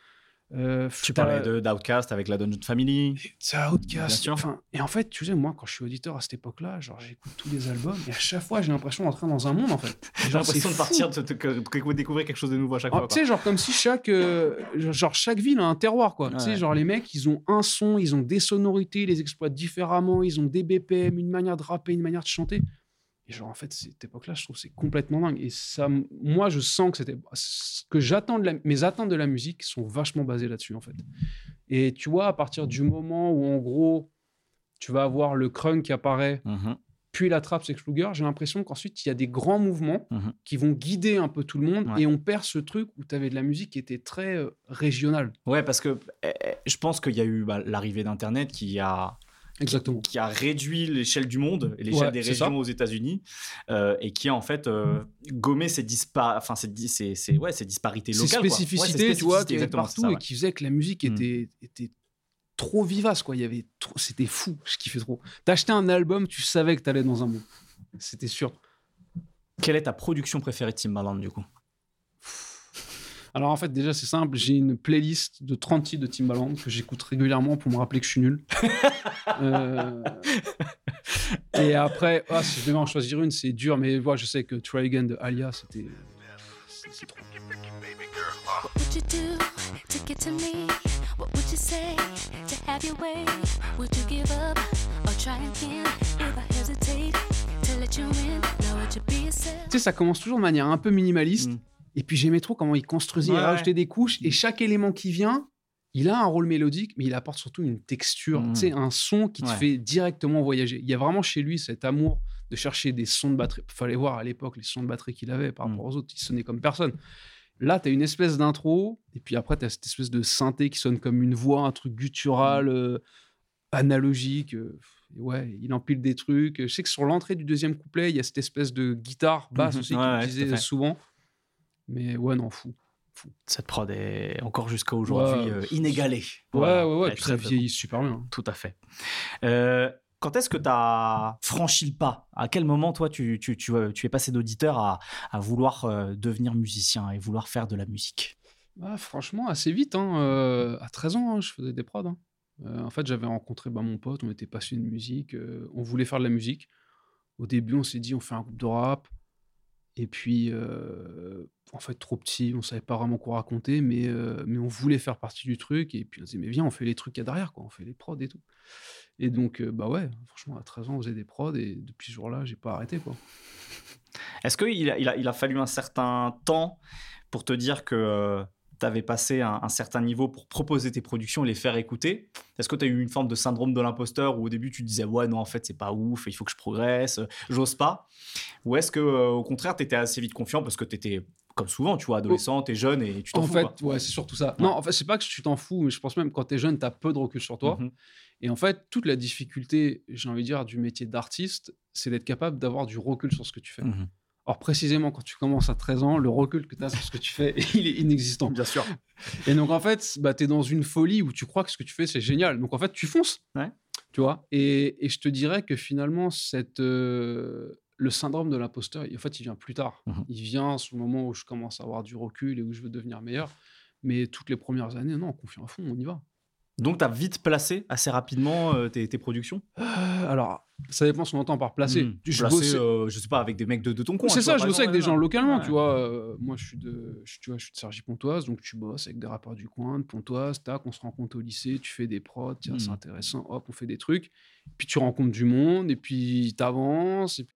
Euh, Tu parlais d'Outcast avec la Dungeon Family. c'est Bien Outcast. Enfin, et en fait, tu sais, moi, quand je suis auditeur à cette époque-là, genre, j'écoute tous les albums et à chaque fois, j'ai l'impression d'entrer dans un monde, en fait. J'ai l'impression de partir, de, de- de- de découvrir quelque chose de nouveau à chaque Ah, fois. tu sais, genre comme si chaque, euh, genre chaque ville a un terroir, quoi. Tu sais, genre les mecs, ils ont un son, ils ont des sonorités, ils les exploitent différemment, ils ont des BPM, une manière de rapper, une manière de chanter. Et genre, en fait, cette époque-là, je trouve c'est complètement dingue. Et ça, moi, je sens que c'était ce que j'attends de la, mes attentes de la musique sont vachement basées là-dessus, en fait. Et tu vois, à partir du moment où, en gros, tu vas avoir le crunk qui apparaît, Mhm. puis la trappe Sex Luger, j'ai l'impression qu'ensuite, il y a des grands mouvements Mhm. qui vont guider un peu tout le monde Ouais. et on perd ce truc où tu avais de la musique qui était très euh, régionale. Ouais, parce que eh, eh, je pense qu'il y a eu bah, l'arrivée d'Internet qui a, Exactement. qui a réduit l'échelle du monde et l'échelle Ouais, des régions ça. aux États-Unis euh, et qui a en fait euh, gommé ces, dispa enfin, ces, di- ces, ces- ouais, ces disparités Ces locales. Ouais, spécificités, ces tu vois, spécificités, qui partout et ouais. qui faisaient que la musique Mm. était, était trop vivace, quoi. Il y avait trop... C'était fou, je kiffais trop. T'achetais un album, tu savais que t'allais dans un monde. C'était sûr. Quelle est ta production préférée de Timbaland du coup? Alors en fait, déjà, c'est simple. J'ai une playlist de 30 titres de Timbaland que j'écoute régulièrement pour me rappeler que je suis nul. Euh, Et après, ah, si je devais en choisir une, c'est dur, mais voilà, je sais que Try Again de Alia, c'était. c'est- c'est trop. What would you do to get to me? What would you say to have your way? Would you give up or try again? If I hesitate to let you in, now would you be yourself? Tu sais, ça commence toujours de manière un peu minimaliste. Mm. Et puis j'aimais trop comment il construisait, Ouais, il rajoutait des couches. Et chaque élément qui vient, il a un rôle mélodique, mais il apporte surtout une texture, Mm. tu sais, un son qui te Ouais. fait directement voyager. Il y a vraiment chez lui cet amour de chercher des sons de batterie. Il fallait voir à l'époque les sons de batterie qu'il avait par Mm. rapport aux autres. Il sonnait comme personne. Là, tu as une espèce d'intro, et puis après, tu as cette espèce de synthé qui sonne comme une voix, un truc guttural, Mm. euh, analogique. euh, ouais, il empile des trucs. Je sais que sur l'entrée du deuxième couplet, il y a cette espèce de guitare basse Mhm. aussi Ouais, qu'il ouais, fait. souvent. Mais ouais, non, fou. Cette prod est encore jusqu'à aujourd'hui Ouais. euh, inégalée. Ouais, Voilà. ouais, ouais. Puis ça très vieillit super bien. Tout à fait. Euh, quand est-ce que tu as franchi le pas? À quel moment, toi, tu, tu, tu, euh, tu es passé d'auditeur à, à vouloir devenir musicien et vouloir faire de la musique? Ah, franchement, assez vite. Hein. euh, à 13 ans, hein, je faisais des prods. hein. Euh, en fait, j'avais rencontré bah, mon pote, on était passionné de musique, euh, on voulait faire de la musique. Au début, on s'est dit, on fait un groupe de rap. Et puis, en fait, trop petit, on savait pas vraiment quoi raconter, mais, mais on voulait faire partie du truc. Et puis, on disait, mais viens, on fait les trucs qu'il y a derrière, quoi. on fait les prods et tout. Et donc, bah ouais, franchement, à 13 ans, on faisait des prods, et depuis ce jour-là, j'ai pas arrêté, quoi. Est-ce qu'il il a, il a fallu un certain temps pour te dire que tu avais passé un, un certain niveau pour proposer tes productions et les faire écouter Est-ce que tu as eu une forme de syndrome de l'imposteur où au début tu te disais ouais non en fait c'est pas ouf, il faut que je progresse, euh, j'ose pas? Ou est-ce que euh, au contraire tu étais assez vite confiant parce que tu étais comme souvent tu vois adolescent, t'es jeune et tu t'en En fous fait, quoi. ouais, c'est surtout ça. Non, en fait, c'est pas que tu t'en fous, mais je pense même quand t'es jeune, t'as peu de recul sur toi. Mhm. Et en fait, toute la difficulté, j'ai envie de dire, du métier d'artiste, c'est d'être capable d'avoir du recul sur ce que tu fais. Mhm. Or, précisément, quand tu commences à 13 ans, le recul que tu as sur ce que tu fais, il est inexistant. Bien sûr. Et donc, en fait, bah, tu es dans une folie où tu crois que ce que tu fais, c'est génial. Donc, en fait, tu fonces. Ouais. Tu vois? Et, et je te dirais que finalement, cette, euh, le syndrome de l'imposteur, en fait, il vient plus tard. Mhm. Il vient sur le moment où je commence à avoir du recul et où je veux devenir meilleur. Mais toutes les premières années, non, confiant à fond, on y va. Donc, tu as vite placé assez rapidement euh, tes, tes productions? Euh, alors, ça dépend ce qu'on entend par placer. Hmm. Je Placé, bossais- euh, je sais pas, avec des mecs de, de ton coin. c'est ça, vois, je bossais avec des gens localement, Ouais. tu vois. euh, moi, je suis de, je, tu vois, je suis de Cergy-Pontoise, donc tu bosses avec des rappeurs du coin, de Pontoise, tac, on se rencontre au lycée, tu fais des prods, tiens, c'est Mm. intéressant, hop, on fait des trucs. Puis tu rencontres du monde, et puis t'avances, et puis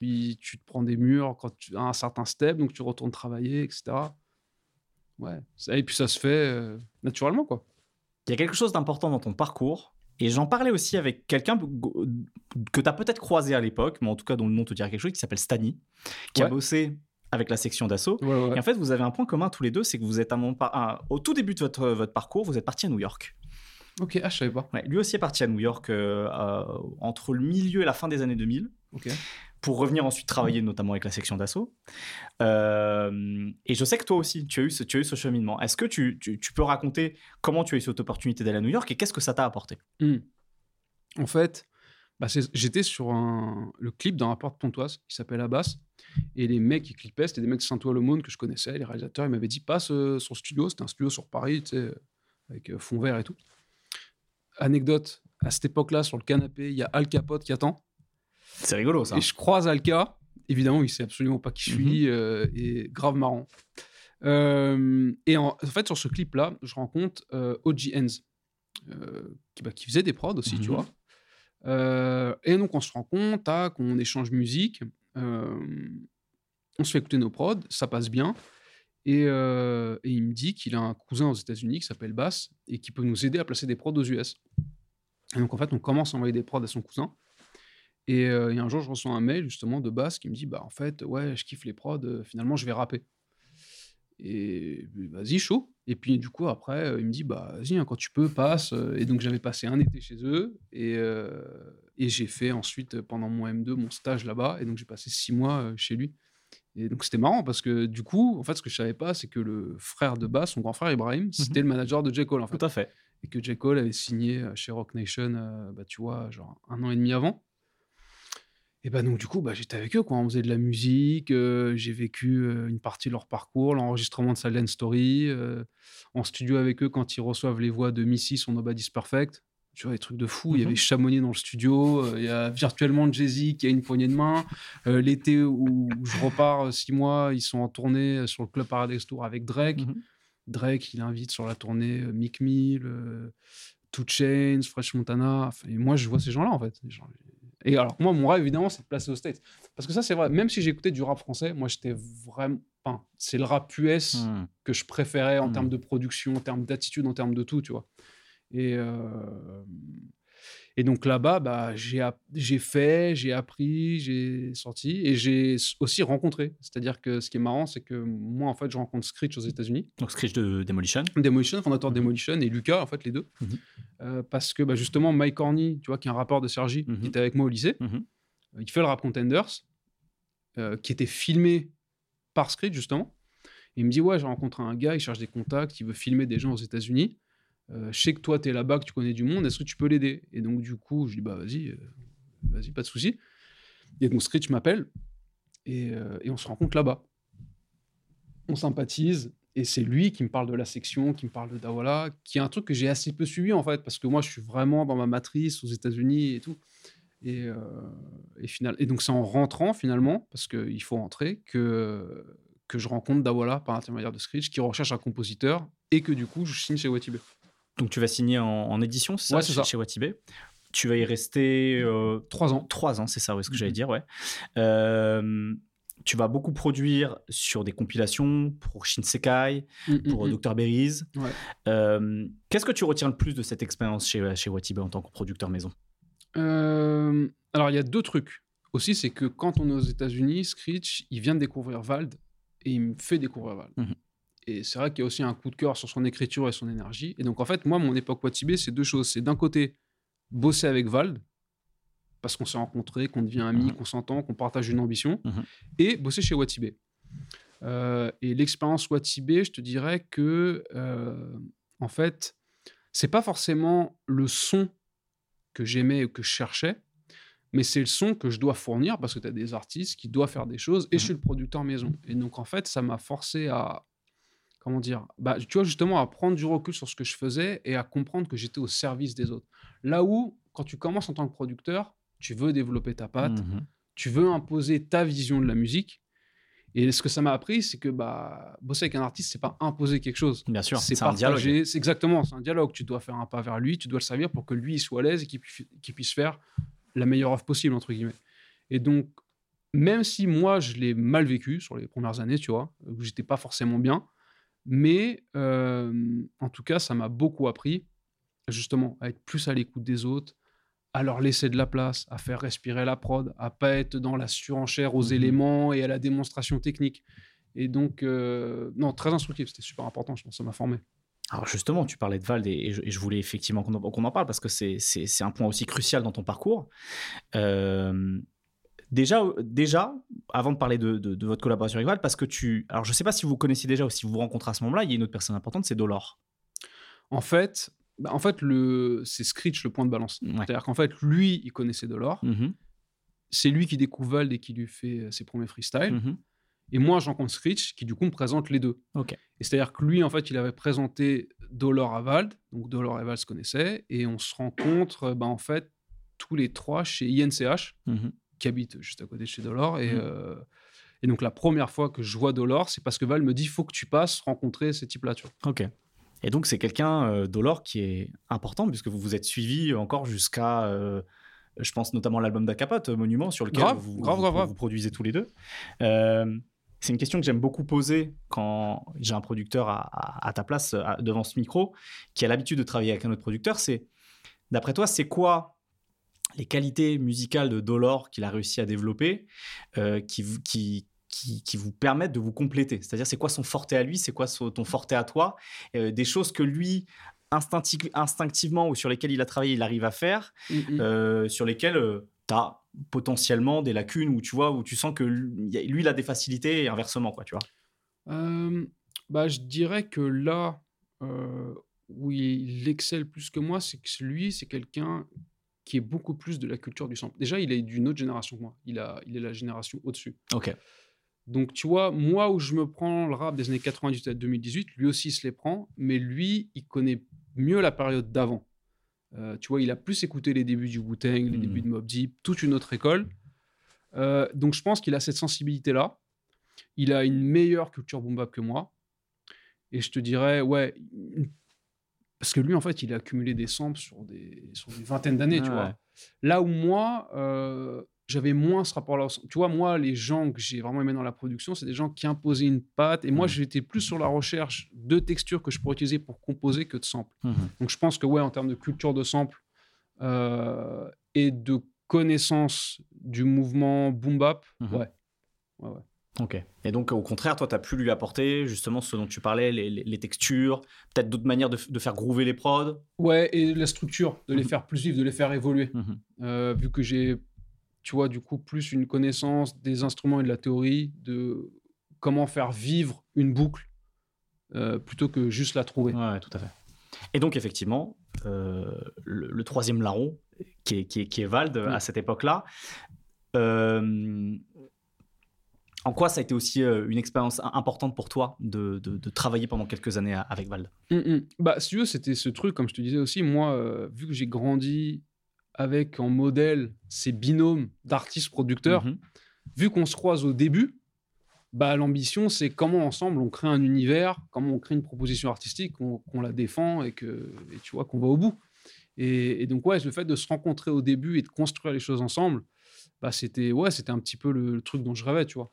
Puis tu te prends des murs quand tu as un certain step, donc tu retournes travailler, etc. Ouais, et puis ça se fait euh, naturellement, quoi. Il y a quelque chose d'important dans ton parcours. Et j'en parlais aussi avec quelqu'un que tu as peut-être croisé à l'époque, mais en tout cas dont le nom te dirait quelque chose, qui s'appelle Stani, qui a bossé avec la section d'assaut. Ouais, ouais. Et en fait, vous avez un point commun tous les deux, c'est que vous êtes à mon par- à- au tout début de votre, votre parcours, vous êtes parti à New York. Ok, ah, je savais pas. Ouais, lui aussi est parti à New York euh, euh, entre le milieu et la fin des années 2000 Ok. Pour revenir ensuite travailler notamment avec la section d'assaut. Euh, et je sais que toi aussi, tu as eu ce, tu as eu ce cheminement. Est-ce que tu, tu- tu peux raconter comment tu as eu cette opportunité d'aller à New York et qu'est-ce que ça t'a apporté? Hmm. En fait, bah, j'étais sur un- le clip d'un rappeur de Pontoise qui s'appelle Abbas. Et les mecs qui clippaient, c'était des mecs de Saint-Ouen-l'Aumône que je connaissais. Les réalisateurs, ils m'avaient dit passe euh, sur studio. C'était un studio sur Paris, tu sais, avec euh, fond vert et tout. Anecdote à cette époque-là, sur le canapé, il y a Al Capote qui attend. C'est rigolo ça. Et je croise Alka. Évidemment, il sait absolument pas qui je suis. euh, et grave marrant. Euh, et en, en fait, sur ce clip-là, je rencontre euh, OG Enz, qui, bah, qui faisait des prods aussi, tu Mhm. vois. Et donc, on se rend compte, tac, on échange musique. on se fait écouter nos prods, ça passe bien. Et, et il me dit qu'il a un cousin aux États-Unis qui s'appelle Bass et qui peut nous aider à placer des prods aux US. Et donc, en fait, on commence à envoyer des prods à son cousin. Et, euh, et un jour, je reçois un mail justement de Bass qui me dit Bah, en fait, ouais, je kiffe les prods, euh, finalement, je vais rapper. Et vas-y, chaud. Et puis, du coup, après, euh, il me dit Bah, vas-y, hein, quand tu peux, passe. Et donc, j'avais passé un été chez eux. Et, et j'ai fait ensuite, pendant mon M2, mon stage là-bas. Et donc, j'ai passé six mois chez lui. Et donc, c'était marrant parce que du coup, en fait, ce que je savais pas, c'est que le frère de Bass, son grand frère Ibrahim, c'était le manager de J. Cole, en fait Tout à fait. et que J. Cole avait signé chez Rock Nation, bah, tu vois, genre un an et demi avant. Et bah donc du coup, bah, j'étais avec eux, quoi. On faisait de la musique, euh, j'ai vécu euh, une partie de leur parcours, l'enregistrement de Silent Story, euh, en studio avec eux quand ils reçoivent les voix de Missy sur Nobody's Perfect. Tu vois, des trucs de fou. Il y Mhm. avait Chamonix dans le studio, il y a virtuellement Jay-Z qui a une poignée de main. L'été où, je repars six mois, ils sont en tournée sur le Club Paradise Tour avec Drake. Mhm. Drake, il invite sur la tournée Mick Mill, Two Chainz, Fresh Montana. Enfin, et moi, je vois ces gens-là, en fait. Gens- Et alors, moi, mon rêve, évidemment, c'est de placer aux States. Parce que ça, c'est vrai. Même si j'écoutais du rap français, moi, j'étais vraiment. Enfin, c'est le rap US Hmm. que je préférais en Mm. termes de production, en termes d'attitude, en termes de tout, tu vois. Et, euh, et donc là-bas, bah, j'ai fait, j'ai appris, j'ai sorti et j'ai aussi rencontré. C'est-à-dire que ce qui est marrant, c'est que moi, en fait, je rencontre Screech aux États-Unis. Donc Screech de Demolition. Demolition, fondateur de Mhm. Demolition, et Lucas, en fait, les deux. Mhm. Euh, parce que bah, justement, Mike Corny, tu vois, qui est un rappeur de Sergi, Mhm. qui était avec moi au lycée, euh, il fait le rap Contenders, euh, qui était filmé par Screech, justement. Et il me dit Ouais, j'ai rencontré un gars, il cherche des contacts, il veut filmer des gens aux États-Unis. Euh, je sais que toi, tu es là-bas, que tu connais du monde. Est-ce que tu peux l'aider? Et donc, du coup, je dis Bah, vas-y, euh, vas-y, pas de souci. Et donc, Screech m'appelle et, euh, et on se rencontre là-bas. On sympathise. Et c'est lui qui me parle de la section, qui me parle de Dawala, qui est un truc que j'ai assez peu suivi en fait, parce que moi je suis vraiment dans ma matrice aux États-Unis et tout. Et donc c'est en rentrant finalement, parce qu'il faut rentrer, que, que je rencontre Dawala par l'intermédiaire de Screech, qui recherche un compositeur, et que du coup je signe chez Watibé. Donc tu vas signer en, en édition, c'est ça, Ouais, c'est chez, ça. chez Watibé? Tu vas y rester euh, Trois ans. Trois ans, c'est ça, ouais, ce que j'allais Mhm. dire, ouais. Euh, tu vas beaucoup produire sur des compilations pour Shinsekai, pour Mm, mm, Dr. Berries. mm. Ouais. Euh, Qu'est-ce que tu retiens le plus de cette expérience chez, chez Watibé en tant que producteur maison? Euh, alors, il y a deux trucs. Aussi, c'est que quand on est aux États-Unis, Screech, il vient de découvrir Vald et il me fait découvrir Vald. Mhm. Et c'est vrai qu'il y a aussi un coup de cœur sur son écriture et son énergie. Et donc, en fait, moi, mon époque Watibé, c'est deux choses. C'est d'un côté, bosser avec Vald, parce qu'on s'est rencontrés, qu'on devient amis, Mhm. qu'on s'entend, qu'on partage une ambition, Mhm. et bosser chez Watibé. Euh, et l'expérience Watibé, je te dirais que, euh, en fait, c'est pas forcément le son que j'aimais ou que je cherchais, mais c'est le son que je dois fournir parce que tu as des artistes qui doivent faire des choses et je suis le producteur maison. Et donc, en fait, ça m'a forcé à, comment dire, bah, tu vois, justement, à prendre du recul sur ce que je faisais et à comprendre que j'étais au service des autres. Là où, quand tu commences en tant que producteur, tu veux développer ta patte, Mhm. tu veux imposer ta vision de la musique. Et ce que ça m'a appris, c'est que bah, bosser avec un artiste, c'est pas imposer quelque chose. Bien sûr, c'est un dialogue. C'est exactement, c'est un dialogue. Tu dois faire un pas vers lui, tu dois le servir pour que lui il soit à l'aise et qu'il pu- qu'il puisse faire la meilleure offre possible entre guillemets. Et donc, même si moi je l'ai mal vécu sur les premières années, tu vois, où j'étais pas forcément bien, mais euh, en tout cas, ça m'a beaucoup appris justement à être plus à l'écoute des autres, à leur laisser de la place, à faire respirer la prod, à pas être dans la surenchère aux Mhm. éléments et à la démonstration technique. Et donc, euh, non, très instructif, c'était super important, je pense, ça m'a formé. Alors justement, tu parlais de Vald et, je, et je voulais effectivement qu'on en, parle parce que c'est- un point aussi crucial dans ton parcours. Euh, déjà, déjà, avant de parler de, de- de votre collaboration avec Vald, parce que tu... Alors je sais pas si vous connaissiez déjà ou si vous vous rencontrez à ce moment-là, il y a une autre personne importante, c'est Dolor. En fait, bah, en fait le, c'est Screech le point de balance. Ouais. C'est-à-dire qu'en fait, lui, il connaissait Dolor. Mhm, C'est lui qui découvre Vald et qui lui fait euh, ses premiers freestyles. mhm. Et moi, j'en compte Screech qui, du coup, me présente les deux. Et c'est-à-dire que lui, en fait, il avait présenté Dolor à Vald. Donc, Dolor et Vald se connaissaient. Et on se rencontre, euh, bah, en fait, tous les trois chez INCH, Mhm. Qui habite juste à côté de chez Dolor. Et, Mhm. euh, et donc, la première fois que je vois Dolor, c'est parce que Val me dit faut que tu passes rencontrer ces types-là. tu vois. Ok. Et donc c'est quelqu'un, euh, Dolor, qui est important puisque vous vous êtes suivi encore jusqu'à, euh, je pense notamment l'album d'Acapote, Monument, sur lequel Grave, vous, grave, vous- grave, vous- produisez tous les deux. Euh, c'est une question que j'aime beaucoup poser quand j'ai un producteur à, à- à ta place à- devant ce micro qui a l'habitude de travailler avec un autre producteur. C'est, d'après toi, c'est quoi les qualités musicales de Dolor qu'il a réussi à développer euh, qui, vous- qui, qui, qui vous permettent de vous compléter C'est-à-dire, c'est quoi son forté à lui C'est quoi son- ton forté à toi Euh, Des choses que lui, instincti- instinctivement ou sur lesquelles il a travaillé, il arrive à faire, euh, sur lesquelles tu as potentiellement des lacunes où tu vois, où tu sens que lui, il y a- lui, il a des facilités et inversement, quoi, tu vois. Bah, je dirais que là où il excelle plus que moi, c'est que lui, c'est quelqu'un qui est beaucoup plus de la culture du sample. Déjà, il est d'une autre génération que moi. Il, a, il est la génération au-dessus. Ok. Donc, tu vois, moi où je me prends le rap des années 98 à 2018, lui aussi il se les prend, mais lui, il connaît mieux la période d'avant. Euh, tu vois, il a plus écouté les débuts du Wu-Tang, les Mhm. débuts de Mob Deep, toute une autre école. Euh, donc, je pense qu'il a cette sensibilité-là. Il a une meilleure culture boom bap que moi. Et je te dirais, ouais, une- parce que lui, en fait, il a accumulé des samples sur des, sur des vingtaines d'années, tu Ouais. vois. Là où moi, euh, j'avais moins ce rapport-là. Tu vois, moi, les gens que j'ai vraiment aimés dans la production, c'est des gens qui imposaient une patte. Et moi, Mhm. j'étais plus sur la recherche de textures que je pourrais utiliser pour composer que de samples. Mhm. Donc, je pense que, ouais, en termes de culture de sample euh, et de connaissance du mouvement boom bap, Mhm. ouais. Ouais, ouais. Ok. Et donc, au contraire, toi, tu as pu lui apporter justement ce dont tu parlais, les, les- les textures, peut-être d'autres manières de, faire groover les prods? Ouais, et la structure, de les Mhm. faire plus vivre, de les faire évoluer. Mhm. Euh, vu que j'ai, tu vois, du coup, plus une connaissance des instruments et de la théorie, de comment faire vivre une boucle, euh, plutôt que juste la trouver. Ouais, tout à fait. Et donc, effectivement, euh, le, le troisième larron, qui est, qui est, qui est Vald Mm. à cette époque-là, euh, en quoi ça a été aussi euh, une expérience im- importante pour toi de, de- de travailler pendant quelques années a- avec Vald? Mm, mm. Bah, si tu veux, c'était ce truc, comme je te disais aussi, moi, euh, vu que j'ai grandi avec en modèle ces binômes d'artistes-producteurs, Mhm. vu qu'on se croise au début, bah, l'ambition, c'est comment ensemble on crée un univers, comment on crée une proposition artistique, qu'on la défend et que et tu vois qu'on va au bout. Et, et donc, ouais, le fait de se rencontrer au début et de construire les choses ensemble, bah, c'était ouais, un petit peu le, le truc dont je rêvais, tu vois.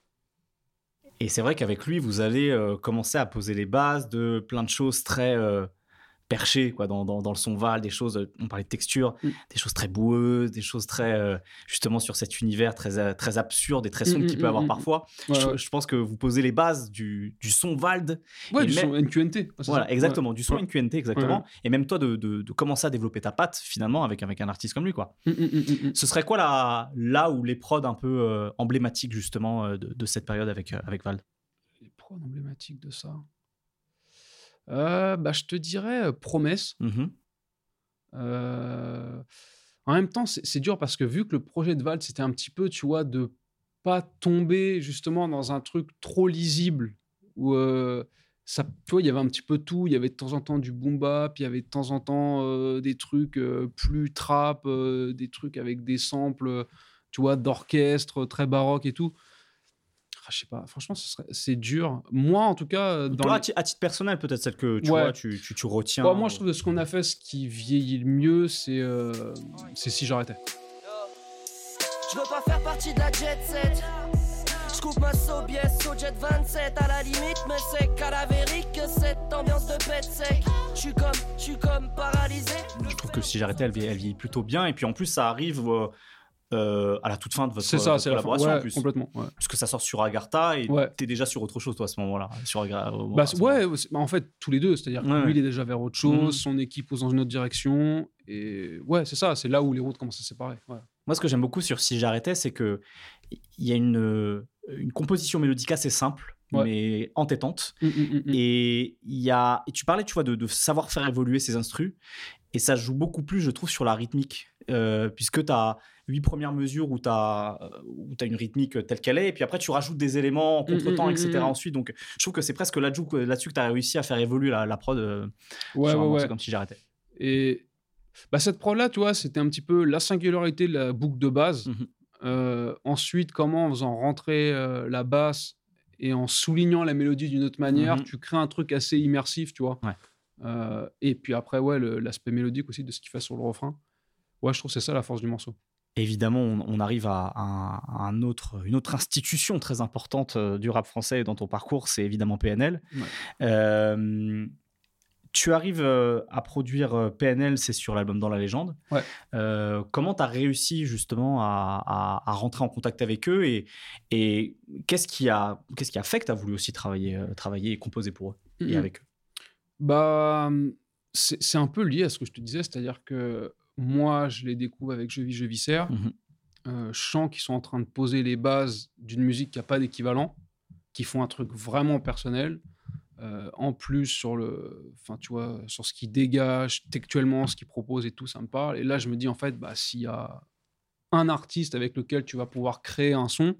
Et c'est vrai qu'avec lui, vous allez euh, commencer à poser les bases de plein de choses très euh, perchées quoi, dans, dans, dans le son Val, des choses, euh, on parlait de texture, Mm. des choses très boueuses, des choses très, euh, justement, sur cet univers très, euh, très absurde et très sombre Mm, qu'il mm, peut avoir mm, parfois. Ouais, je, ouais. je pense que vous posez les bases du, du son Vald. Ouais, du même- son NQNT. Voilà, ça. exactement, du son. NQNT, exactement. Et même toi, de, de, de commencer à développer ta patte, finalement, avec, avec un artiste comme lui, quoi. Mm, mm, mm, mm. Ce serait quoi là, là où les prods un peu euh, emblématiques, justement, de, de cette période avec, euh, avec Vald? Les prods emblématiques de ça bah, Je te dirais euh, Promesse. Mhm. Euh, En même temps, c'est dur parce que vu que le projet de Val, c'était un petit peu, tu vois, de pas tomber justement dans un truc trop lisible où euh, ça, tu vois, il y avait un petit peu tout. Il y avait de temps en temps du boom bap, il y avait de temps en temps euh, des trucs euh, plus trap, euh, des trucs avec des samples, tu vois, d'orchestre très baroque et tout. Je sais pas, franchement, ce serait- c'est dur. Moi, en tout cas, euh, dans Toi, les- à, ti- à titre personnel, peut-être celle que tu Ouais. vois, tu, tu, tu retiens. Ouais, moi, je trouve que ce qu'on a fait, ce qui vieillit le mieux, c'est euh, c'est si j'arrêtais. Je veux pas faire partie de la jet set. Je coupe ma Sobies au jet 27 à la limite, mais c'est cadavérique que cette ambiance de pète sec. Je suis comme, je suis comme paralysé. Je trouve que si j'arrêtais, elle, vieillit- elle vieillit plutôt bien. Et puis en plus, ça arrive euh, euh, à la toute fin de votre, C'est ça, votre c'est la fin. collaboration. en Ouais, plus. complètement. Ouais. Puisque ça sort sur Agartha et Ouais. t'es déjà sur autre chose, toi, à ce moment-là. Sur Agartha. Bah, ouais, bah, en fait, tous les deux. C'est-à-dire que Ouais, lui, ouais. il est déjà vers autre chose, Mhm. son équipe pose dans une autre direction. Et ouais, c'est ça, c'est là où les routes commencent à se séparer. Ouais. Moi, ce que j'aime beaucoup sur Si j'arrêtais, c'est que il y a une, euh, une composition mélodique assez simple, Ouais. mais entêtante. Mm, mm, mm. Et il y a, et tu parlais, tu vois, de, de savoir faire évoluer ces instrus. Et ça joue beaucoup plus, je trouve, sur la rythmique. Euh, puisque tu as huit premières mesures où tu as, as une rythmique telle qu'elle est. Et puis après, tu rajoutes des éléments en contretemps, mm, mm, etc. mm. ensuite. Donc, je trouve que c'est presque là-dessus que, là-dessus que tu as réussi à faire évoluer la, la prod. euh, Ouais, ouais, ouais. comme si j'arrêtais. Et bah, cette prod-là, tu vois, c'était un petit peu la singularité de la boucle de base. Mhm. Euh, ensuite, comment en faisant rentrer euh, la basse et en soulignant la mélodie d'une autre manière, Mhm. tu crées un truc assez immersif, tu vois. Euh, et puis après, ouais, l'aspect mélodique aussi de ce qu'il fait sur le refrain. Ouais, je trouve que c'est ça la force du morceau. Évidemment, on, on arrive à, un- à un autre, une autre institution très importante euh, du rap français dans ton parcours, c'est évidemment PNL. Ouais. Euh, tu arrives euh, à produire PNL, c'est sur l'album Dans la légende. Ouais. Euh, comment tu as réussi justement à, à- à rentrer en contact avec eux et, et qu'est-ce qui, a, qu'est-ce qui a fait que tu as voulu aussi travailler, travailler et composer pour eux et avec eux? Bah, c'est un peu lié à ce que je te disais, c'est-à-dire que moi, je les découvre avec Je vis, je viscère. Mhm. Euh, sens qu'ils sont en train de poser les bases d'une musique qui n'a pas d'équivalent, qui font un truc vraiment personnel. Euh, en plus, sur le, enfin, tu vois, sur ce qu'ils dégagent textuellement, ce qu'ils proposent et tout, ça me parle. Et là, je me dis en fait, bah, s'il y a un artiste avec lequel tu vas pouvoir créer un son,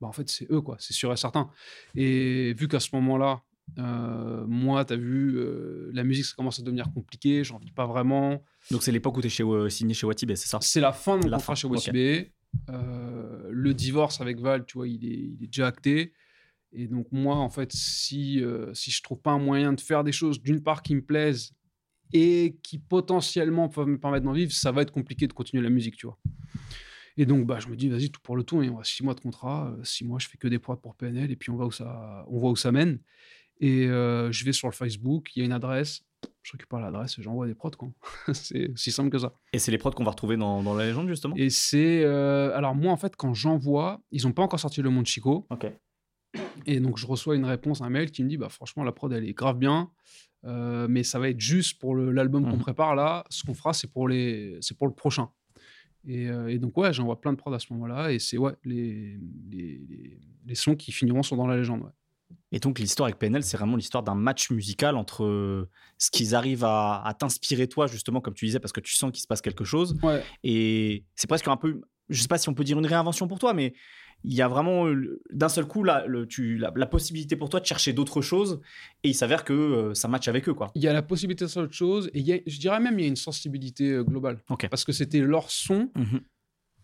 bah, en fait, c'est eux, quoi. C'est sûr et certain. Et vu qu'à ce moment-là, euh, moi, tu as vu, euh, la musique, ça commence à devenir compliqué, j'en vis pas vraiment. Donc c'est l'époque où tu es chez, euh, signé chez Watibé, c'est ça? C'est la fin de mon La contrat fin, chez. Euh, le divorce avec Val, tu vois, il est, il est déjà acté. Et donc, moi, en fait, si, si je trouve pas un moyen de faire des choses, d'une part, qui me plaisent et qui potentiellement peuvent me permettre d'en vivre, ça va être compliqué de continuer la musique, tu vois. Et donc, bah, je me dis, vas-y, tout pour le tout. Et on a six mois de contrat. Six mois, je fais que des prods pour PNL. Et puis, on, va où ça, on voit où ça mène. Et euh, je vais sur le Facebook. Il y a une adresse. Je récupère l'adresse et j'envoie des prods. quoi. C'est aussi simple que ça. Et c'est les prods qu'on va retrouver dans, dans la légende justement? Et c'est. euh, alors, moi, en fait, quand j'envoie, ils n'ont pas encore sorti Le Monde Chico. Ok. Et donc, je reçois une réponse, un mail qui me dit bah, franchement, la prod, elle est grave bien. euh, mais ça va être juste pour l'album qu'on Mhm. prépare là. Ce qu'on fera, c'est pour, les, pour le prochain. Et, euh, et donc, ouais, j'envoie plein de prods à ce moment-là. Et c'est ouais, les, les, les, les sons qui finiront sont dans la légende. ouais. Et donc l'histoire avec PNL, c'est vraiment l'histoire d'un match musical entre euh, ce qu'ils arrivent à, à t'inspirer toi, justement, comme tu disais, parce que tu sens qu'il se passe quelque chose. Ouais. Et c'est presque un peu, je sais pas si on peut dire une réinvention pour toi, mais il y a vraiment euh, d'un seul coup la, le- tu, la, la possibilité pour toi de chercher d'autres choses. Et il s'avère que euh, ça match avec eux, quoi. Il y a la possibilité de faire autre chose, et il y a, je dirais même il y a une sensibilité euh, globale. Parce que c'était leur son, Mhm.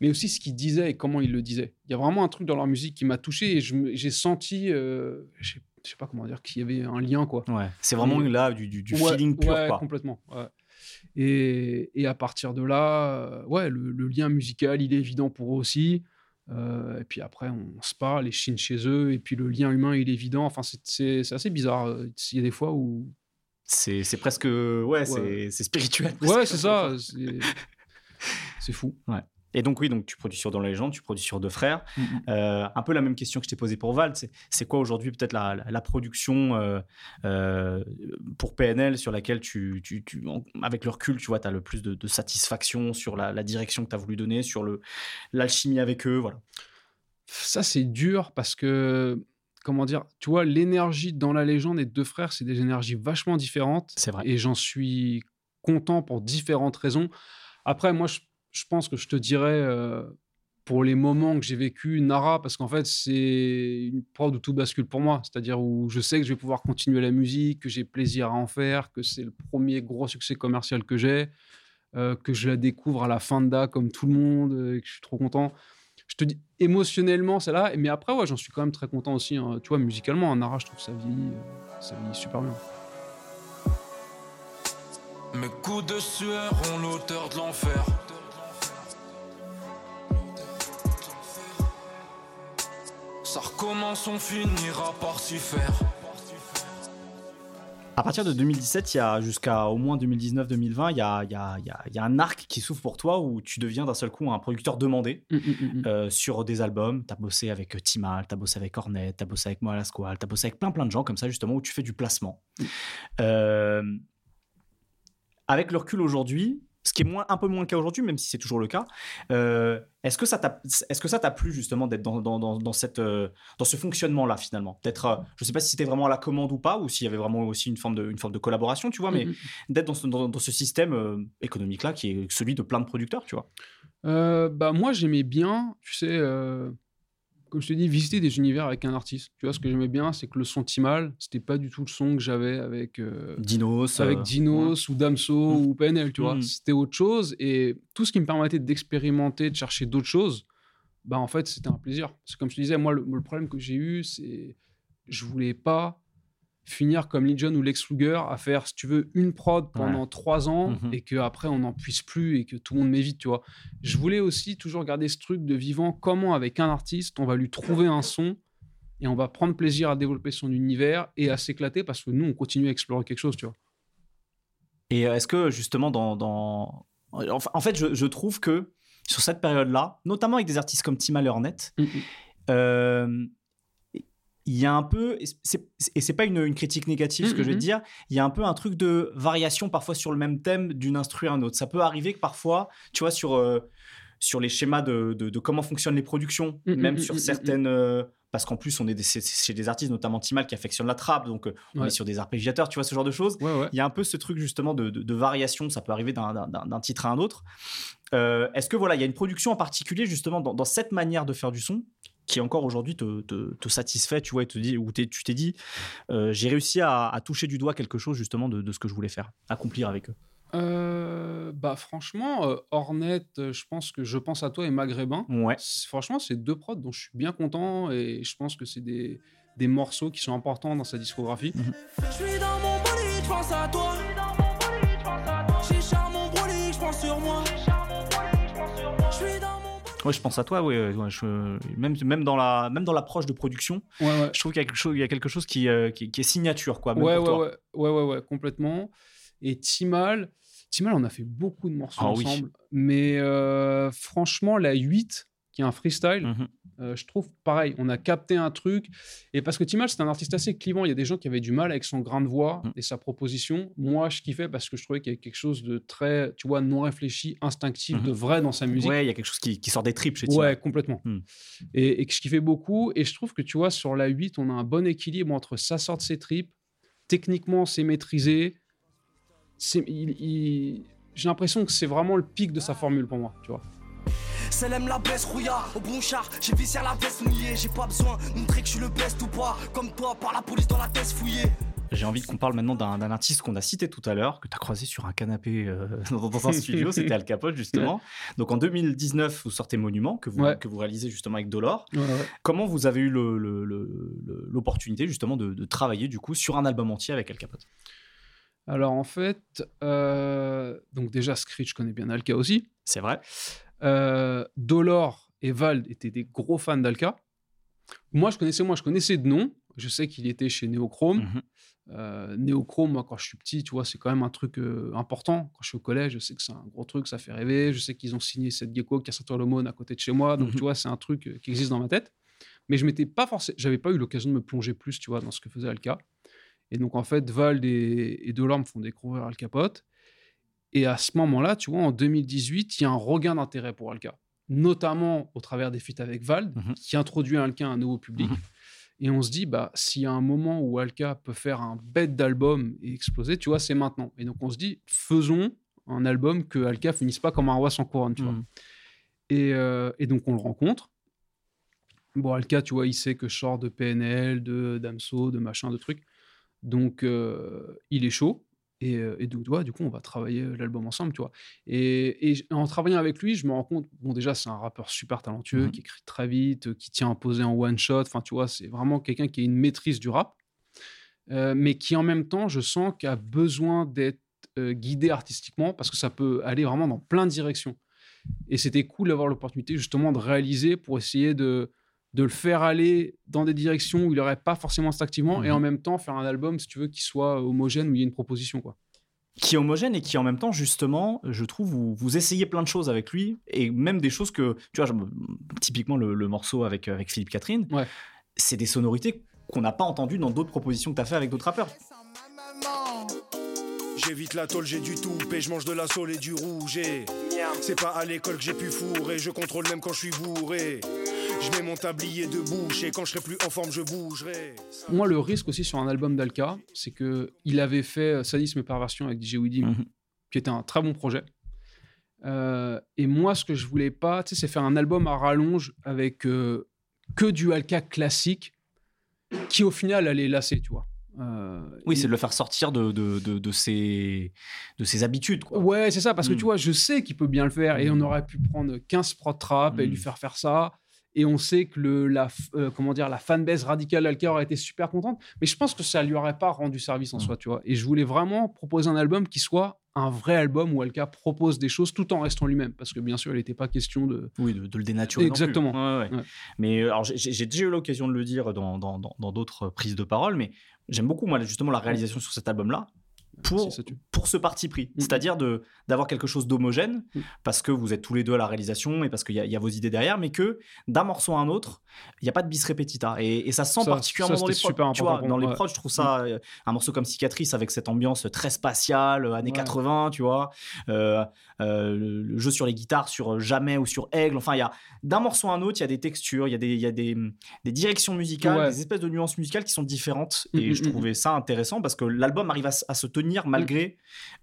Mais aussi ce qu'ils disaient et comment ils le disaient. Il y a vraiment un truc dans leur musique qui m'a touché, et j'ai senti, euh, je sais- je sais pas comment dire, qu'il y avait un lien, quoi. Ouais. C'est vraiment Et- là du, du- du Ouais, feeling pur, ouais, quoi. complètement. ouais. Et, et à partir de là, euh, ouais, le, le lien musical, il est évident pour eux aussi. Euh, et puis après, on se parle, les chines chez eux, et puis le lien humain, il est évident. Enfin, c'est- assez bizarre. Il y a des fois où. C'est presque, ouais, c'est- Ouais. c'est spirituel. presque. Ouais, c'est ça. c'est- fou. Et donc oui, donc tu produis sur Dans la légende, tu produis sur Deux frères. Euh, un peu la même question que je t'ai posée pour Val, c'est quoi aujourd'hui peut-être la, production euh, euh, pour PNL sur laquelle tu, tu- tu- en- avec le recul, tu vois, tu as le plus de, de satisfaction sur la, la direction que tu as voulu donner, sur l'alchimie avec eux, voilà. Ça, c'est dur parce que, comment dire, tu vois, l'énergie dans la légende et deux frères, c'est des énergies vachement différentes. C'est vrai. Et j'en suis content pour différentes raisons. Après, moi, je, je pense que je te dirais, euh, pour les moments que j'ai vécu, Nara, parce qu'en fait, c'est une prod où tout bascule pour moi. C'est-à-dire où je sais que je vais pouvoir continuer la musique, que j'ai plaisir à en faire, que c'est le premier gros succès commercial que j'ai, euh, que je la découvre à la fin de Da comme tout le monde, euh, et que je suis trop content je te dis émotionnellement c'est là mais après ouais j'en suis quand même très content aussi hein. tu vois musicalement un Nara je trouve ça vieillit euh, ça super bien Mes coups de sueur ont l'auteur de l'enfer. Ça recommence, on finira par s'y faire. À partir de 2017, il y a jusqu'à au moins 2019-2020, il y a, il y, a, il y a- il y a un arc qui s'ouvre pour toi où tu deviens d'un seul coup un producteur demandé. Hum, hum, hum. euh, sur des albums. Tu as bossé avec euh, Timal, tu as bossé avec Hornet, tu as bossé avec Moala Squall, tu as bossé avec plein plein de gens comme ça justement où tu fais du placement. Euh, avec le recul aujourd'hui, ce qui est moins, un peu moins le cas aujourd'hui, même si c'est toujours le cas, euh, est-ce que ça t'a est-ce que ça t'a plu justement d'être dans, dans, dans, dans cette, euh, dans ce fonctionnement-là finalement? D'être, euh, je sais pas si c'était vraiment à la commande ou pas, ou s'il y avait vraiment aussi une forme de, une forme de collaboration, tu vois, mais hum. d'être dans ce, dans, ce système euh, économique-là qui est celui de plein de producteurs, tu vois? Bah moi j'aimais bien tu sais comme je te dis visiter des univers avec un artiste tu vois ce que j'aimais bien c'est que le son Timal c'était pas du tout le son que j'avais avec euh, Dinos. avec euh, Dinos ou Damso Mm. ou PNL, tu vois. Mm. C'était autre chose. Et tout ce qui me permettait d'expérimenter, de chercher d'autres choses, bah en fait, c'était un plaisir. Parce que comme je te disais, moi, le, le problème que j'ai eu, c'est je voulais pas finir comme Legion ou Lex Luger à faire, si tu veux, une prod pendant trois ans Mhm. et qu'après, on n'en puisse plus et que tout le monde m'évite, tu vois. Je voulais aussi toujours garder ce truc de vivant, comment avec un artiste, on va lui trouver un son et on va prendre plaisir à développer son univers et à s'éclater parce que nous, on continue à explorer quelque chose, tu vois. Et euh, est-ce que justement dans, en fait, je, je trouve que sur cette période-là, notamment avec des artistes comme Timal et Hornet, Mhm. euh, il y a un peu, et c'est- pas une, une critique négative ce que je vais te Mhm. dire, il y a un peu un truc de variation parfois sur le même thème d'une instru à un autre. Ça peut arriver que parfois, tu vois, sur, euh, sur les schémas de, de- de comment fonctionnent les productions, même sur certaines. euh, parce qu'en plus, on est des- chez des artistes, notamment Timal, qui affectionnent la trappe, donc euh, on Ouais. est sur des arpégiateurs, tu vois, ce genre de choses. Ouais, ouais. Il y a un peu ce truc justement de, variation, ça peut arriver d'un- titre à un autre. Est-ce que voilà, il y a une production en particulier justement dans, dans cette manière de faire du son qui encore aujourd'hui te, te- te satisfait, tu vois, et te dit, ou tu t'es dit, euh, j'ai réussi à, à toucher du doigt quelque chose justement de, de ce que je voulais faire, accomplir avec eux. Euh, bah franchement, euh, Hornet, euh, je pense que je pense à toi et Maghrébin. Ouais. Franchement, c'est deux prods dont je suis bien content et je pense que c'est des, des morceaux qui sont importants dans sa discographie. Je suis dans mon bolide, je pense à toi. Ouais, je pense à toi, ouais, je- même, même dans la, même dans l'approche de production, Ouais, ouais. je trouve qu'il y a quelque chose, il y a quelque chose qui, euh, qui, qui est signature, quoi. même Ouais, pour ouais, toi. ouais, ouais, ouais, ouais, complètement. Et Timal, Timal, on a fait beaucoup de morceaux Ah oui. ensemble. Mais euh, franchement, la 8, qui est un freestyle. Mhm. Euh, je trouve pareil, on a capté un truc. Et parce que Timal, c'est un artiste assez clivant. Il y a des gens qui avaient du mal avec son grain de voix Mhm. et sa proposition. Moi, je kiffais parce que je trouvais qu'il y avait quelque chose de très, tu vois, non réfléchi, instinctif, Mhm. de vrai dans sa musique. Ouais, il y a quelque chose qui, qui sort des tripes chez Tima. Ouais, complètement. Hmm. Et, et que je kiffais beaucoup. Et je trouve que, tu vois, sur la 8, on a un bon équilibre entre ça sort de ses tripes, techniquement, c'est maîtrisé. C'est- il- il- J'ai l'impression que c'est vraiment le pic de sa formule pour moi, tu vois. Aime la baisse, rouillard, au bon char, j'ai visé la veste mouillée, j'ai pas besoin de montrer que je suis le best ou pas, comme toi, par la police dans la tête fouillée. J'ai envie qu'on parle maintenant d'un artiste qu'on a cité tout à l'heure, que tu as croisé sur un canapé euh, dans, dans un studio, c'était Al Capote justement. Donc en 2019, vous sortez Monument, que vous, Ouais. que vous réalisez justement avec Dolor. Comment vous avez eu l'opportunité justement de, de travailler du coup sur un album entier avec Al Capote Alors en fait, euh, donc déjà Screech, je connais bien Alka aussi. C'est vrai. Euh, Dolor et Vald étaient des gros fans d'Alka. Moi, je connaissais moi, je connaissais de nom. Je sais qu'il était chez Neochrome. Euh, Neochrome, moi, quand je suis petit, tu vois, c'est quand même un truc euh, important. Quand je suis au collège, je sais que c'est un gros truc, ça fait rêver. Je sais qu'ils ont signé cette gecko qui a sorti l'aumône à côté de chez moi. Donc, Mhm. tu vois, c'est un truc euh, qui existe dans ma tête. Mais je m'étais pas forcément, j'avais pas eu l'occasion de me plonger plus, tu vois, dans ce que faisait Alka. Et donc, en fait, Vald et, et Dolor me font découvrir Al Capote. Et à ce moment-là, tu vois, en 2018, il y a un regain d'intérêt pour Alka, notamment au travers des feats avec Vald, Mhm. qui introduit Alka à un nouveau public. Mhm. Et on se dit, bah, s'il y a un moment où Alka peut faire un bête d'album et exploser, tu vois, c'est maintenant. Et donc on se dit, faisons un album que Alka finisse pas comme un roi sans couronne, tu vois. Mhm. Et, euh, et donc on le rencontre. Bon, Alka, tu vois, il sait que je sors de PNL, de Damso, de machin, de trucs. Donc euh, il est chaud. Et, euh, et donc, du coup, on va travailler l'album ensemble, tu vois. Et, en travaillant avec lui, je me rends compte, bon, déjà, c'est un rappeur super talentueux, Mhm. qui écrit très vite, euh, qui tient à poser en one shot. Enfin, tu vois, c'est vraiment quelqu'un qui a une maîtrise du rap, euh, mais qui en même temps, je sens qu'il a besoin d'être euh, guidé artistiquement parce que ça peut aller vraiment dans plein de directions. Et c'était cool d'avoir l'opportunité justement de réaliser pour essayer de, de le faire aller dans des directions où il n'aurait pas forcément instinctivement et Mhm. en même temps faire un album, si tu veux, qui soit homogène, où il y ait une proposition. Quoi. qui est homogène et qui en même temps justement je trouve vous, vous essayez plein de choses avec lui et même des choses que tu vois typiquement le, le morceau avec avec Philippe Catherine Ouais. c'est des sonorités qu'on n'a pas entendues dans d'autres propositions que tu as fait avec d'autres rappeurs J'évite la tôle, j'ai du tout, et je mange de la saule et du rouge. et C'est pas à l'école que j'ai pu fourrer, je contrôle même quand je suis bourré. Je mets mon tablier de bouche et quand je serai plus en forme, je bougerai. Moi, le risque aussi sur un album d'Alka, c'est que il avait fait euh, Sadisme et Perversion avec DJ Weedy, Mhm. qui était un très bon projet. Euh, et moi, ce que je voulais pas, tu sais, c'est faire un album à rallonge avec euh, que du Alka classique, qui au final allait lasser, tu vois. Euh, oui et- c'est de le faire sortir de de, de, de ses de ses habitudes quoi. Ouais, c'est ça, parce que Mm. tu vois, je sais qu'il peut bien le faire et on aurait pu prendre 15 prod trap et Mm. lui faire faire ça. Et on sait que le, la, euh, comment dire, la fanbase radicale d'Alka aurait été super contente, mais je pense que ça lui aurait pas rendu service en Mm. soi, tu vois. Et je voulais vraiment proposer un album qui soit un vrai album où Alka propose des choses tout en restant lui-même, parce que bien sûr, il n'était pas question de. Oui, de, de le dénaturer. non plus. Exactement. Ouais, ouais. Ouais. Mais euh, alors, j'ai- déjà eu l'occasion de le dire dans dans- dans- dans d'autres prises de parole, mais j'aime beaucoup, moi, justement, la réalisation sur cet album-là pour, Si pour ce parti pris. Mm. C'est-à-dire de- d'avoir quelque chose d'homogène, Mm. parce que vous êtes tous les deux à la réalisation et parce qu'il y, y a vos idées derrière, mais que d'un morceau à un autre, il n'y a pas de bis repetita. Et, et ça se sent Ça- particulièrement ça, dans les prods. tu vois, dans les prods, je trouve ça euh, un morceau comme Cicatrice avec cette ambiance très spatiale, euh, années Ouais. 80, tu vois. Euh, euh, le, jeu sur les guitares, sur Jamais ou sur Aigle. Enfin, il y a d'un morceau à un autre, il y a des textures, il y a des, y a des, des directions musicales, Ouais. des espèces de nuances musicales qui sont différentes. Mm, et mm, je mm, trouvais ça intéressant parce que l'album arrive à se tenir malgré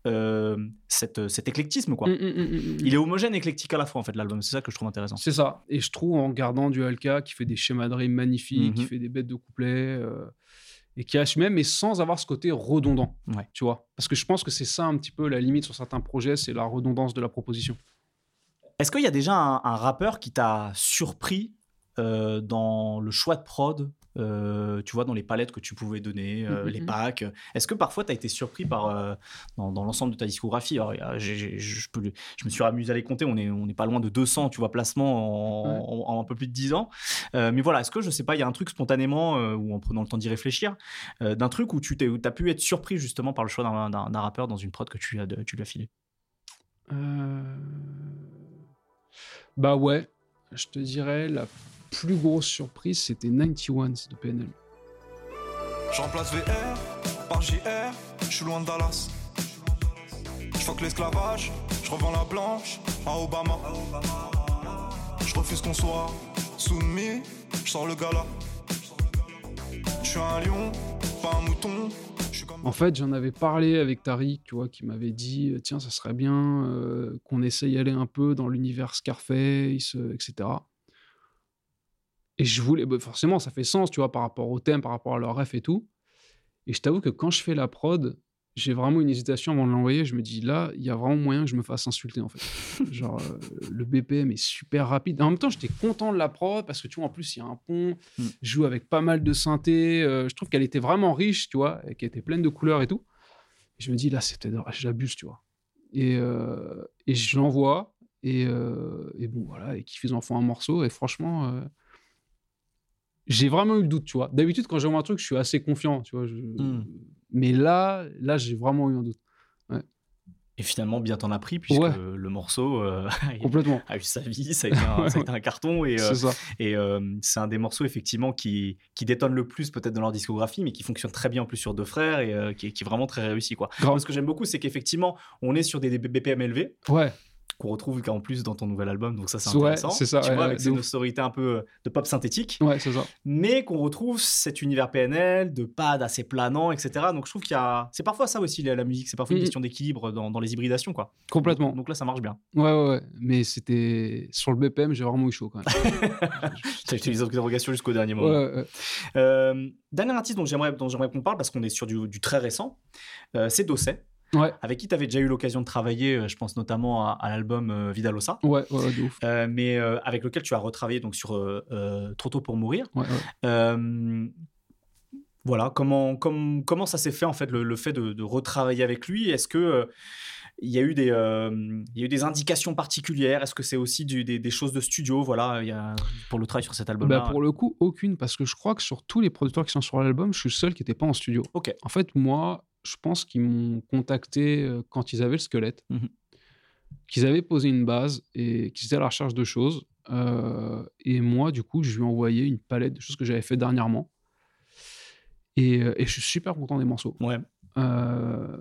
euh, cette, cet éclectisme. Quoi. Mm, mm, mm, mm, mm. Il est homogène et éclectique à la fois, en fait, l'album. C'est ça que je trouve intéressant. C'est ça. Et je trouve en gardant du Alka qui fait des schémas de rime magnifiques, qui Mhm. fait des bêtes de couplets, euh, et qui assume même, mais sans avoir ce côté redondant. Ouais. Tu vois Parce que je pense que c'est ça un petit peu la limite sur certains projets, c'est la redondance de la proposition. Est-ce qu'il y a déjà un, un rappeur qui t'a surpris euh, dans le choix de prod euh, tu vois, dans les palettes que tu pouvais donner, euh, Mhm, les mhm. packs. Est-ce que parfois tu as été surpris par, euh, dans, dans l'ensemble de ta discographie? Alors, je, peux le- je me suis amusé à les compter, on est, on n'est pas loin de 200, tu vois, placements en, Ouais. en- en un peu plus de 10 ans. Mais voilà, est-ce que, je sais pas, il y a un truc spontanément, ou en prenant le temps d'y réfléchir, d'un truc où tu as pu être surpris justement par le choix d'un- rappeur dans une prod que tu, as, tu lui as filé? Bah ouais. je te dirais, la plus grosse surprise, c'était 91 de PNL. Je remplace VR par JR, je suis loin de Dallas. Je fuck l'esclavage, je revends la blanche à Obama. Je refuse qu'on soit soumis, je sors le gala. Je suis un lion, pas un mouton. En fait, j'en avais parlé avec Tariq, tu vois, qui m'avait dit euh, tiens, ça serait bien euh, qu'on essaye d'aller un peu dans l'univers Scarface, euh, etc. Et je voulais, bah, forcément, ça fait sens, tu vois, par rapport au thème, par rapport à leur ref et tout. Et je t'avoue que quand je fais la prod, j'ai vraiment une hésitation avant de l'envoyer. Je me dis là, il y a vraiment moyen que je me fasse insulter en fait. Genre, euh, le BPM est super rapide. En même temps, j'étais content de la prod parce que tu vois, en plus, il y a un pont, Mm. je joue avec pas mal de synthé. euh, je trouve qu'elle était vraiment riche, tu vois, et qu'elle était pleine de couleurs et tout. Et je me dis là, c'est peut-être, j'abuse, tu vois. Et, euh, et je l'envoie. Et, et bon, voilà, et qu'ils en font un morceau. Et franchement, j'ai vraiment eu le doute, tu vois. D'habitude, quand j'envoie un truc, je suis assez confiant, tu vois. je- Mm. Mais là, là, j'ai vraiment eu un doute. Et finalement, bien t'en as pris, puisque Ouais. le morceau euh, a- Complètement. a eu sa vie, ça a été un, ça a été un carton. Et, euh, et euh, c'est un des morceaux, effectivement, qui, qui détonne le plus peut-être dans leur discographie, mais qui fonctionne très bien en plus sur deux frères et euh, qui, est, qui est vraiment très réussi. Quoi. Grave. Ce que j'aime beaucoup, c'est qu'effectivement, on est sur des, des BPM élevés. Ouais. Qu'on retrouve en plus dans ton nouvel album, donc ça c'est Ouais, intéressant. c'est ça, Tu ouais, vois, avec cette sonorité un peu euh, de pop synthétique. Ouais, c'est ça. Mais qu'on retrouve cet univers PNL, de pad assez planant, etc. Donc je trouve qu'il y a. C'est parfois ça aussi la, musique, c'est parfois une Mhm. question d'équilibre dans, dans les hybridations, quoi. Complètement. Donc, donc là, ça marche bien. Ouais, ouais, ouais. Mais c'était. Sur le BPM, j'ai vraiment eu chaud quand même. T'as eu des interrogations jusqu'au dernier moment. Ouais, ouais. Euh, dernier artiste dont j'aimerais, dont j'aimerais qu'on parle, parce qu'on est sur du, du très récent, euh, c'est Dosset. Ouais. Avec qui tu avais déjà eu l'occasion de travailler, euh, je pense notamment à, à l'album euh, Vidalosa. Ouais, ouais, de ouf. Euh, mais euh, avec lequel tu as retravaillé donc, sur Trop tôt pour mourir. Voilà, comment, comme- comment ça s'est fait en fait, le, le fait de, de retravailler avec lui? Est-ce que il y a eu des, euh, il y a eu des indications particulières? Est-ce que c'est aussi du- des, des choses de studio? Voilà, il y a, pour le travail sur cet album-là. Bah, pour le coup, aucune, parce que je crois que sur tous les producteurs qui sont sur l'album, je suis le seul qui n'était pas en studio. Ok. En fait, moi, je pense qu'ils m'ont contacté euh, quand ils avaient le squelette, Mhm. qu'ils avaient posé une base et qu'ils étaient à la recherche de choses. Euh, et moi, du coup, je lui ai envoyé une palette de choses que j'avais fait dernièrement. Et, euh, et je suis super content des morceaux. Ouais. Euh,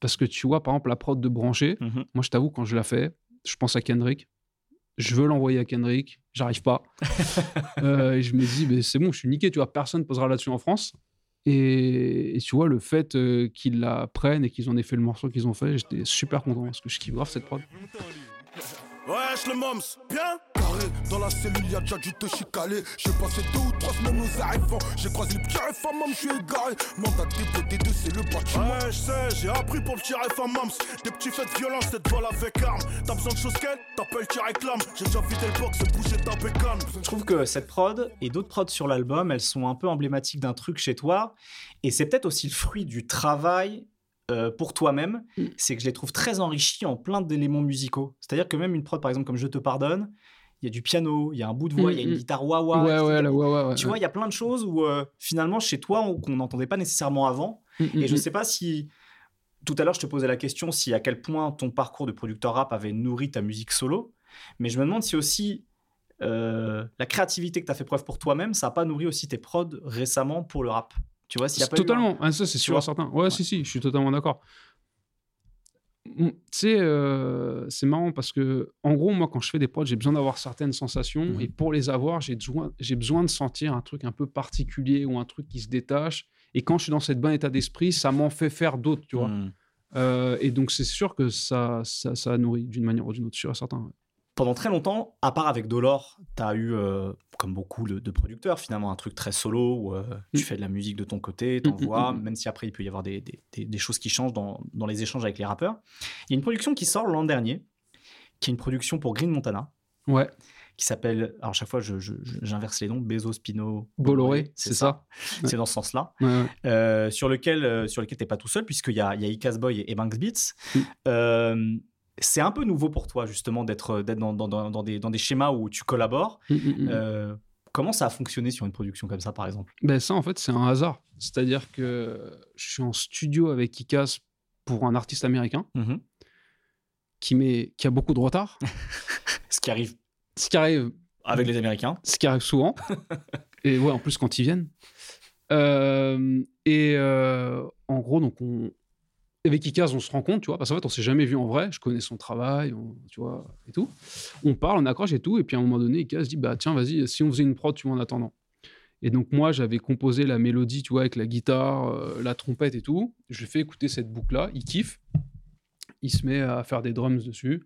parce que tu vois, par exemple, la prod de Branché, Mhm. moi, je t'avoue, quand je la fais, je pense à Kendrick. Je veux l'envoyer à Kendrick, j'arrive pas. Euh, et je me dis, mais c'est bon, je suis niqué, tu vois, personne posera là-dessus en France. Et, tu vois, le fait euh, qu'ils la prennent et qu'ils en aient fait le morceau qu'ils ont fait, j'étais super content parce que je kiffe grave cette prod. Wesh le moms, bien. Carré Dans la cellule y'a déjà du te chicaler J'ai passé deux ou trois semaines aux arrivants. J'ai croisé le petit RFA mom, je suis égaré. Mandat de D2 c'est le bâtiment Ouais je sais, j'ai appris pour le petit RFA moms. Des petits faits de violence, cette balle avec arme T'as besoin de choses qu'elle, t'appelles tu réclames J'ai déjà vidé le box, bougé ta bécane. Je trouve que cette prod et d'autres prods sur l'album, elles sont un peu emblématiques d'un truc chez toi. Et c'est peut-être aussi le fruit du travail euh, pour toi-même. Mm. C'est que je les trouve très enrichis en plein d'éléments musicaux. C'est-à-dire que même une prod, par exemple, comme Je te pardonne, il y a du piano, il y a un bout de voix, Mm, il y a une mm. guitare wah-wah. ouais, ouais, la ouais, ouais. Tu vois, il y a plein de choses où euh, finalement, chez toi, on- qu'on n'entendait pas nécessairement avant. Mm, Et je mm, sais pas si. Tout à l'heure, je te posais la question si à quel point ton parcours de producteur rap avait nourri ta musique solo. Mais je me demande si aussi euh, la créativité que tu as fait preuve pour toi-même, ça n'a pas nourri aussi tes prods récemment pour le rap. Tu vois, s'il y a pas eu un- Totalement, Ah, ça c'est sûr et certain. Ouais, si, si, je suis totalement d'accord. Mm, Tu sais, euh, c'est marrant parce que, en gros, moi, quand je fais des prods, j'ai besoin d'avoir certaines sensations. Et pour les avoir, j'ai besoin, j'ai besoin de sentir un truc un peu particulier ou un truc qui se détache. Et quand je suis dans cet bon état d'esprit, ça m'en fait faire d'autres, tu vois. Hmm. Euh, et donc, c'est sûr que ça, ça, ça a nourri d'une manière ou d'une autre, sûr et certain. ouais. Pendant très longtemps, à part avec Dolor, tu as eu, euh, comme beaucoup de, de producteurs, finalement, un truc très solo où euh, tu Mm. fais de la musique de ton côté, Mm, t'envoies, mm, même si après il peut y avoir des, des- des- des choses qui changent dans, dans les échanges avec les rappeurs. Il y a une production qui sort l'an dernier, qui est une production pour Green Montana. Ouais, qui s'appelle, alors chaque fois j'inverse les noms, Bezos, Pino, Bolloré, c'est ça. Ouais. C'est dans ce sens-là. ouais, ouais. Euh, sur lequel, sur lequel t'es pas tout seul, puisqu'il y a, y a Boy et Banks Beats. Euh, c'est un peu nouveau pour toi, justement, d'être d'être dans, dans- dans- des, dans des schémas où tu collabores. Mm, mm, mm. Euh, comment ça a fonctionné sur une production comme ça, par exemple? Ben ça, en fait, c'est un hasard. C'est-à-dire que je suis en studio avec Ikas pour un artiste américain qui, met, qui a beaucoup de retard. Ce qui arrive Ce qui arrive Avec les Américains. Ce qui arrive souvent. et ouais, en plus quand ils viennent. Euh, et euh, en gros, donc on, avec Ikaz, on se rend compte, tu vois, parce qu'en fait, on s'est jamais vu en vrai. Je connais son travail, on- tu vois, et tout. On parle, on accroche et tout. Et puis à un moment donné, Ikaz dit, bah tiens, vas-y, si on faisait une prod, tu vois, en attendant. Et donc moi, j'avais composé la mélodie, tu vois, avec la guitare, euh, la trompette et tout. Je lui fais écouter cette boucle-là, il kiffe. Il se met à faire des drums dessus.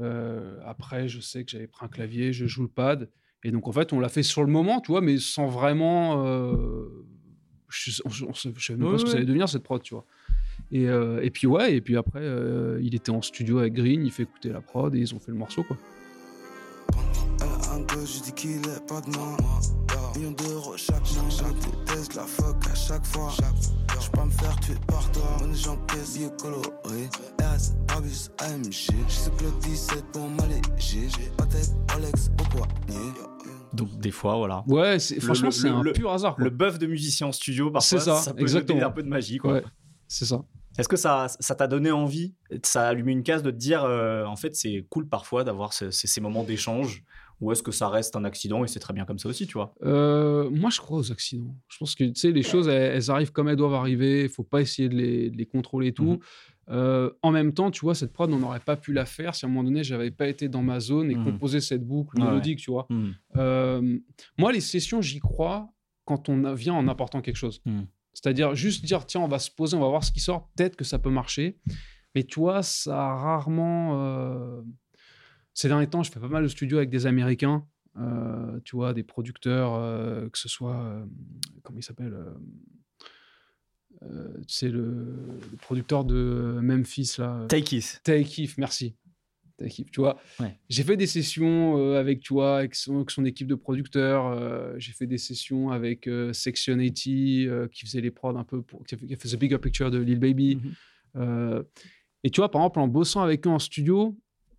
Euh, après, je sais que j'avais pris un clavier, je joue le pad. Et donc, en fait, on l'a fait sur le moment, tu vois, mais sans vraiment. euh, je je savais même Ouais, pas ce que ça allait devenir, cette prod, tu vois. Et, euh, et puis, ouais, et puis après, euh, il était en studio avec Green, il fait écouter la prod et ils ont fait le morceau, quoi. Un peu, je dis qu'il est pas de moi. Millions d'euros chaque mois. Je déteste la fuck à chaque fois. Je peux me faire tuer par toi. Mon j'encaisse, billet coloré. RS, Arbus, AMG. Je sais que le 17 pour m'alléger. Patek, Rolex au poignet. Donc des fois, voilà. Ouais, c'est- franchement, c'est un le- pur hasard. quoi. Le bœuf de musicien en studio, parfois, C'est ça, peut exactement. donner un peu de magie, quoi. Ouais, c'est ça. Est-ce que ça ça t'a donné envie, ça a allumé une case de te dire, euh, en fait, c'est cool parfois d'avoir ce- ces, ces moments d'échange, ou est-ce que ça reste un accident et c'est très bien comme ça aussi, tu vois? Euh, moi, je crois aux accidents. Je pense que tu sais, les choses, elles, elles arrivent comme elles doivent arriver. Il faut pas essayer de les, de les contrôler et tout. Mhm. Euh, en même temps, tu vois, cette prod, on n'aurait pas pu la faire si à un moment donné, j'avais pas été dans ma zone et Mhm. composé cette boucle mélodique, tu vois. Euh, moi, les sessions, j'y crois quand on vient en apportant quelque chose. C'est-à-dire juste dire, tiens, on va se poser, on va voir ce qui sort. Peut-être que ça peut marcher. Mais tu vois, ça a rarement. euh, Ces derniers temps, je fais pas mal de studios avec des Américains. euh, tu vois, des producteurs, euh, que ce soit. comment il s'appelle C'est le, le producteur de Memphis, là. Take It. Take It, merci. It, tu vois. Ouais. J'ai fait des sessions euh, avec, tu vois, avec son, avec son équipe de producteurs. euh, j'ai fait des sessions avec euh, Section 80, euh, qui faisait les prods un peu, pour, qui a fait, The Bigger Picture de Lil Baby. Mhm. Euh, et tu vois, par exemple, en bossant avec eux en studio,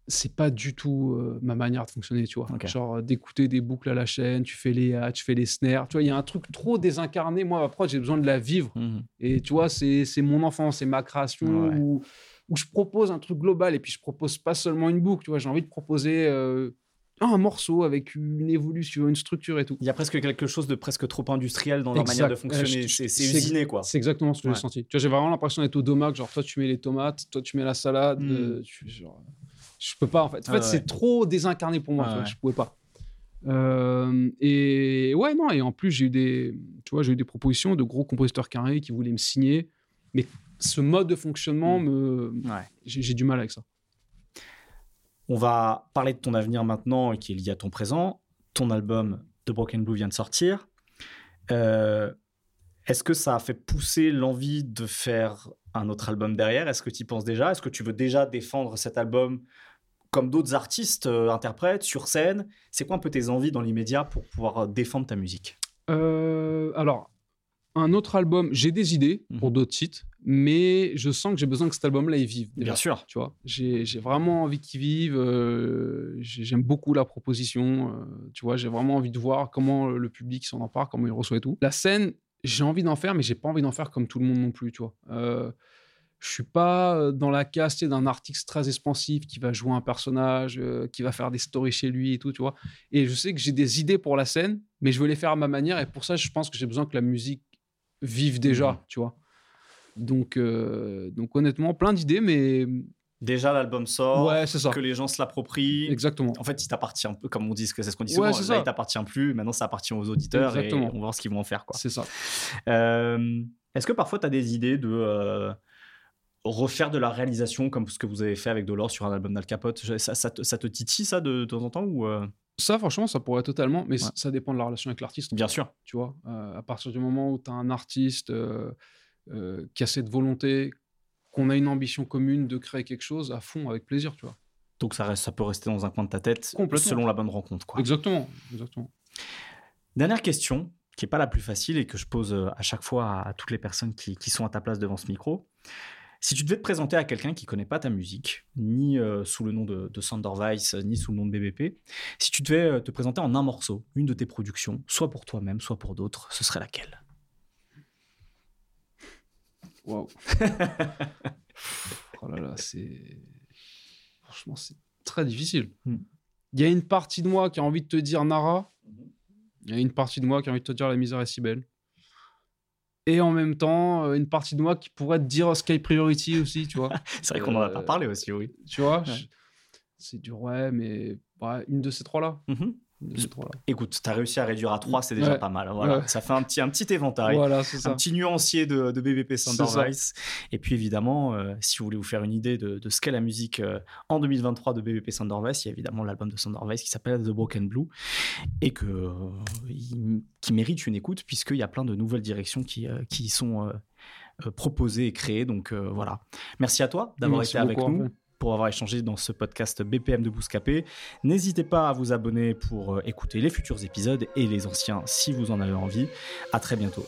c'est pas du tout euh, ma manière de fonctionner, tu vois. Genre d'écouter des boucles à la chaîne, tu fais les hats, tu fais les snares. Tu vois, il y a un truc trop désincarné. Moi, ma prod, j'ai besoin de la vivre. Mhm. Et tu vois, c'est mon enfance, c'est ma création Ouais. où, où je propose un truc global et puis je propose pas seulement une boucle. Tu vois, j'ai envie de proposer euh, un morceau avec une évolution, une structure et tout. Il y a presque quelque chose de presque trop industriel dans leur Exact. manière de Euh, fonctionner. je- C'est usiné, quoi. C'est exactement ce que Ouais. j'ai senti. Tu vois, j'ai vraiment l'impression d'être au domac, genre toi tu mets les tomates, toi tu mets la salade. Mm. euh, tu- genre, je peux pas en fait. En Ah fait, ouais. c'est trop désincarné pour moi. Ah tu vois, ouais. Je pouvais pas. Euh, et ouais, non, et en plus, j'ai eu des, tu vois, j'ai eu des propositions de gros compositeurs carrés qui voulaient me signer. Mais ce mode de fonctionnement, me, Ouais. j'ai j'ai du mal avec ça. On va parler de ton avenir maintenant et qui est lié à ton présent. Ton album The Broken Blue vient de sortir. Euh, Est-ce que ça a fait pousser l'envie de faire un autre album derrière? Est-ce que tu y penses déjà? Est-ce que tu veux déjà défendre cet album comme d'autres artistes, euh, interprètes, sur scène? C'est quoi un peu tes envies dans l'immédiat pour pouvoir défendre ta musique? Euh, alors, un autre album, j'ai des idées pour d'autres titres, mais je sens que j'ai besoin que cet album-là il vive. déjà, Bien sûr. Tu vois, j'ai vraiment envie qu'il vive. euh, j'ai- J'aime beaucoup la proposition. euh, tu vois, j'ai vraiment envie de voir comment le public s'en empare, comment il reçoit et tout. La scène, j'ai envie d'en faire, mais j'ai pas envie d'en faire comme tout le monde non plus. Tu vois. Euh, je suis pas dans la sais, d'un artiste très expansif qui va jouer un personnage, euh, qui va faire des stories chez lui et tout, tu vois. Et je sais que j'ai des idées pour la scène, mais je veux les faire à ma manière. Et pour ça, je pense que j'ai besoin que la musique vive déjà, Mhm. tu vois. Donc, euh, donc honnêtement, plein d'idées, mais Déjà, l'album sort, Ouais, c'est ça. que les gens se l'approprient. exactement. En fait, il t'appartient un peu, comme on dit, c'est ce qu'on dit Ouais, souvent. c'est Là, ça. il t'appartient plus. Maintenant, ça appartient aux auditeurs Exactement. et on va voir ce qu'ils vont en faire. Quoi. C'est ça. Euh, Est-ce que parfois tu as des idées de euh, refaire de la réalisation comme ce que vous avez fait avec Dolores sur un album d'Al Capote? Ça, ça te, ça te titille ça de, de temps en temps ou Ça, franchement, ça pourrait totalement, mais Ouais. ça dépend de la relation avec l'artiste. Bien sûr. Tu vois, Euh, à partir du moment où tu as un artiste euh, euh, qui a cette volonté, qu'on a une ambition commune de créer quelque chose, à fond, avec plaisir, tu vois. Donc ça, reste, ça peut rester dans un coin de ta tête Complètement. selon la bonne rencontre. Quoi. Exactement, exactement. Dernière question, qui n'est pas la plus facile et que je pose à chaque fois à, à toutes les personnes qui, qui sont à ta place devant ce micro. Si tu devais te présenter à quelqu'un qui connaît pas ta musique, ni euh, sous le nom de, de Sanderweiss, ni sous le nom de BBP, si tu devais euh, te présenter en un morceau, une de tes productions, soit pour toi-même, soit pour d'autres, ce serait laquelle? Waouh. oh là là, c'est. Franchement, c'est très difficile. Hmm. Il y a une partie de moi qui a envie de te dire Nara. Mhm. Il y a une partie de moi qui a envie de te dire La misère est si belle. Et en même temps, euh, une partie de moi qui pourrait te dire Sky Priority aussi, tu vois. C'est vrai qu'on n'en a pas Euh, parlé aussi, oui. Tu vois, Ouais. c'est du ouais, mais ouais, une de ces trois-là. Mhm. De. Écoute, tu as réussi à réduire à 3, c'est déjà Ouais. pas mal. Voilà. Ouais. Ça fait un petit, un petit éventail. Voilà, un petit nuancier de, de BBP C'est Thunder ça. Vice. Et puis évidemment, euh, si vous voulez vous faire une idée de, de ce qu'est la musique euh, en 2023 de BBP Thunder Vice, il y a évidemment l'album de Thunder Vice qui s'appelle The Broken Blue et que, euh, il- qui mérite une écoute puisqu'il y a plein de nouvelles directions qui, qui y sont proposées et créées. Donc voilà. Merci à toi d'avoir été avec beaucoup, nous. Pour avoir échangé dans ce podcast BPM de Bouscapé. N'hésitez pas à vous abonner pour euh, écouter les futurs épisodes et les anciens si vous en avez envie. À très bientôt.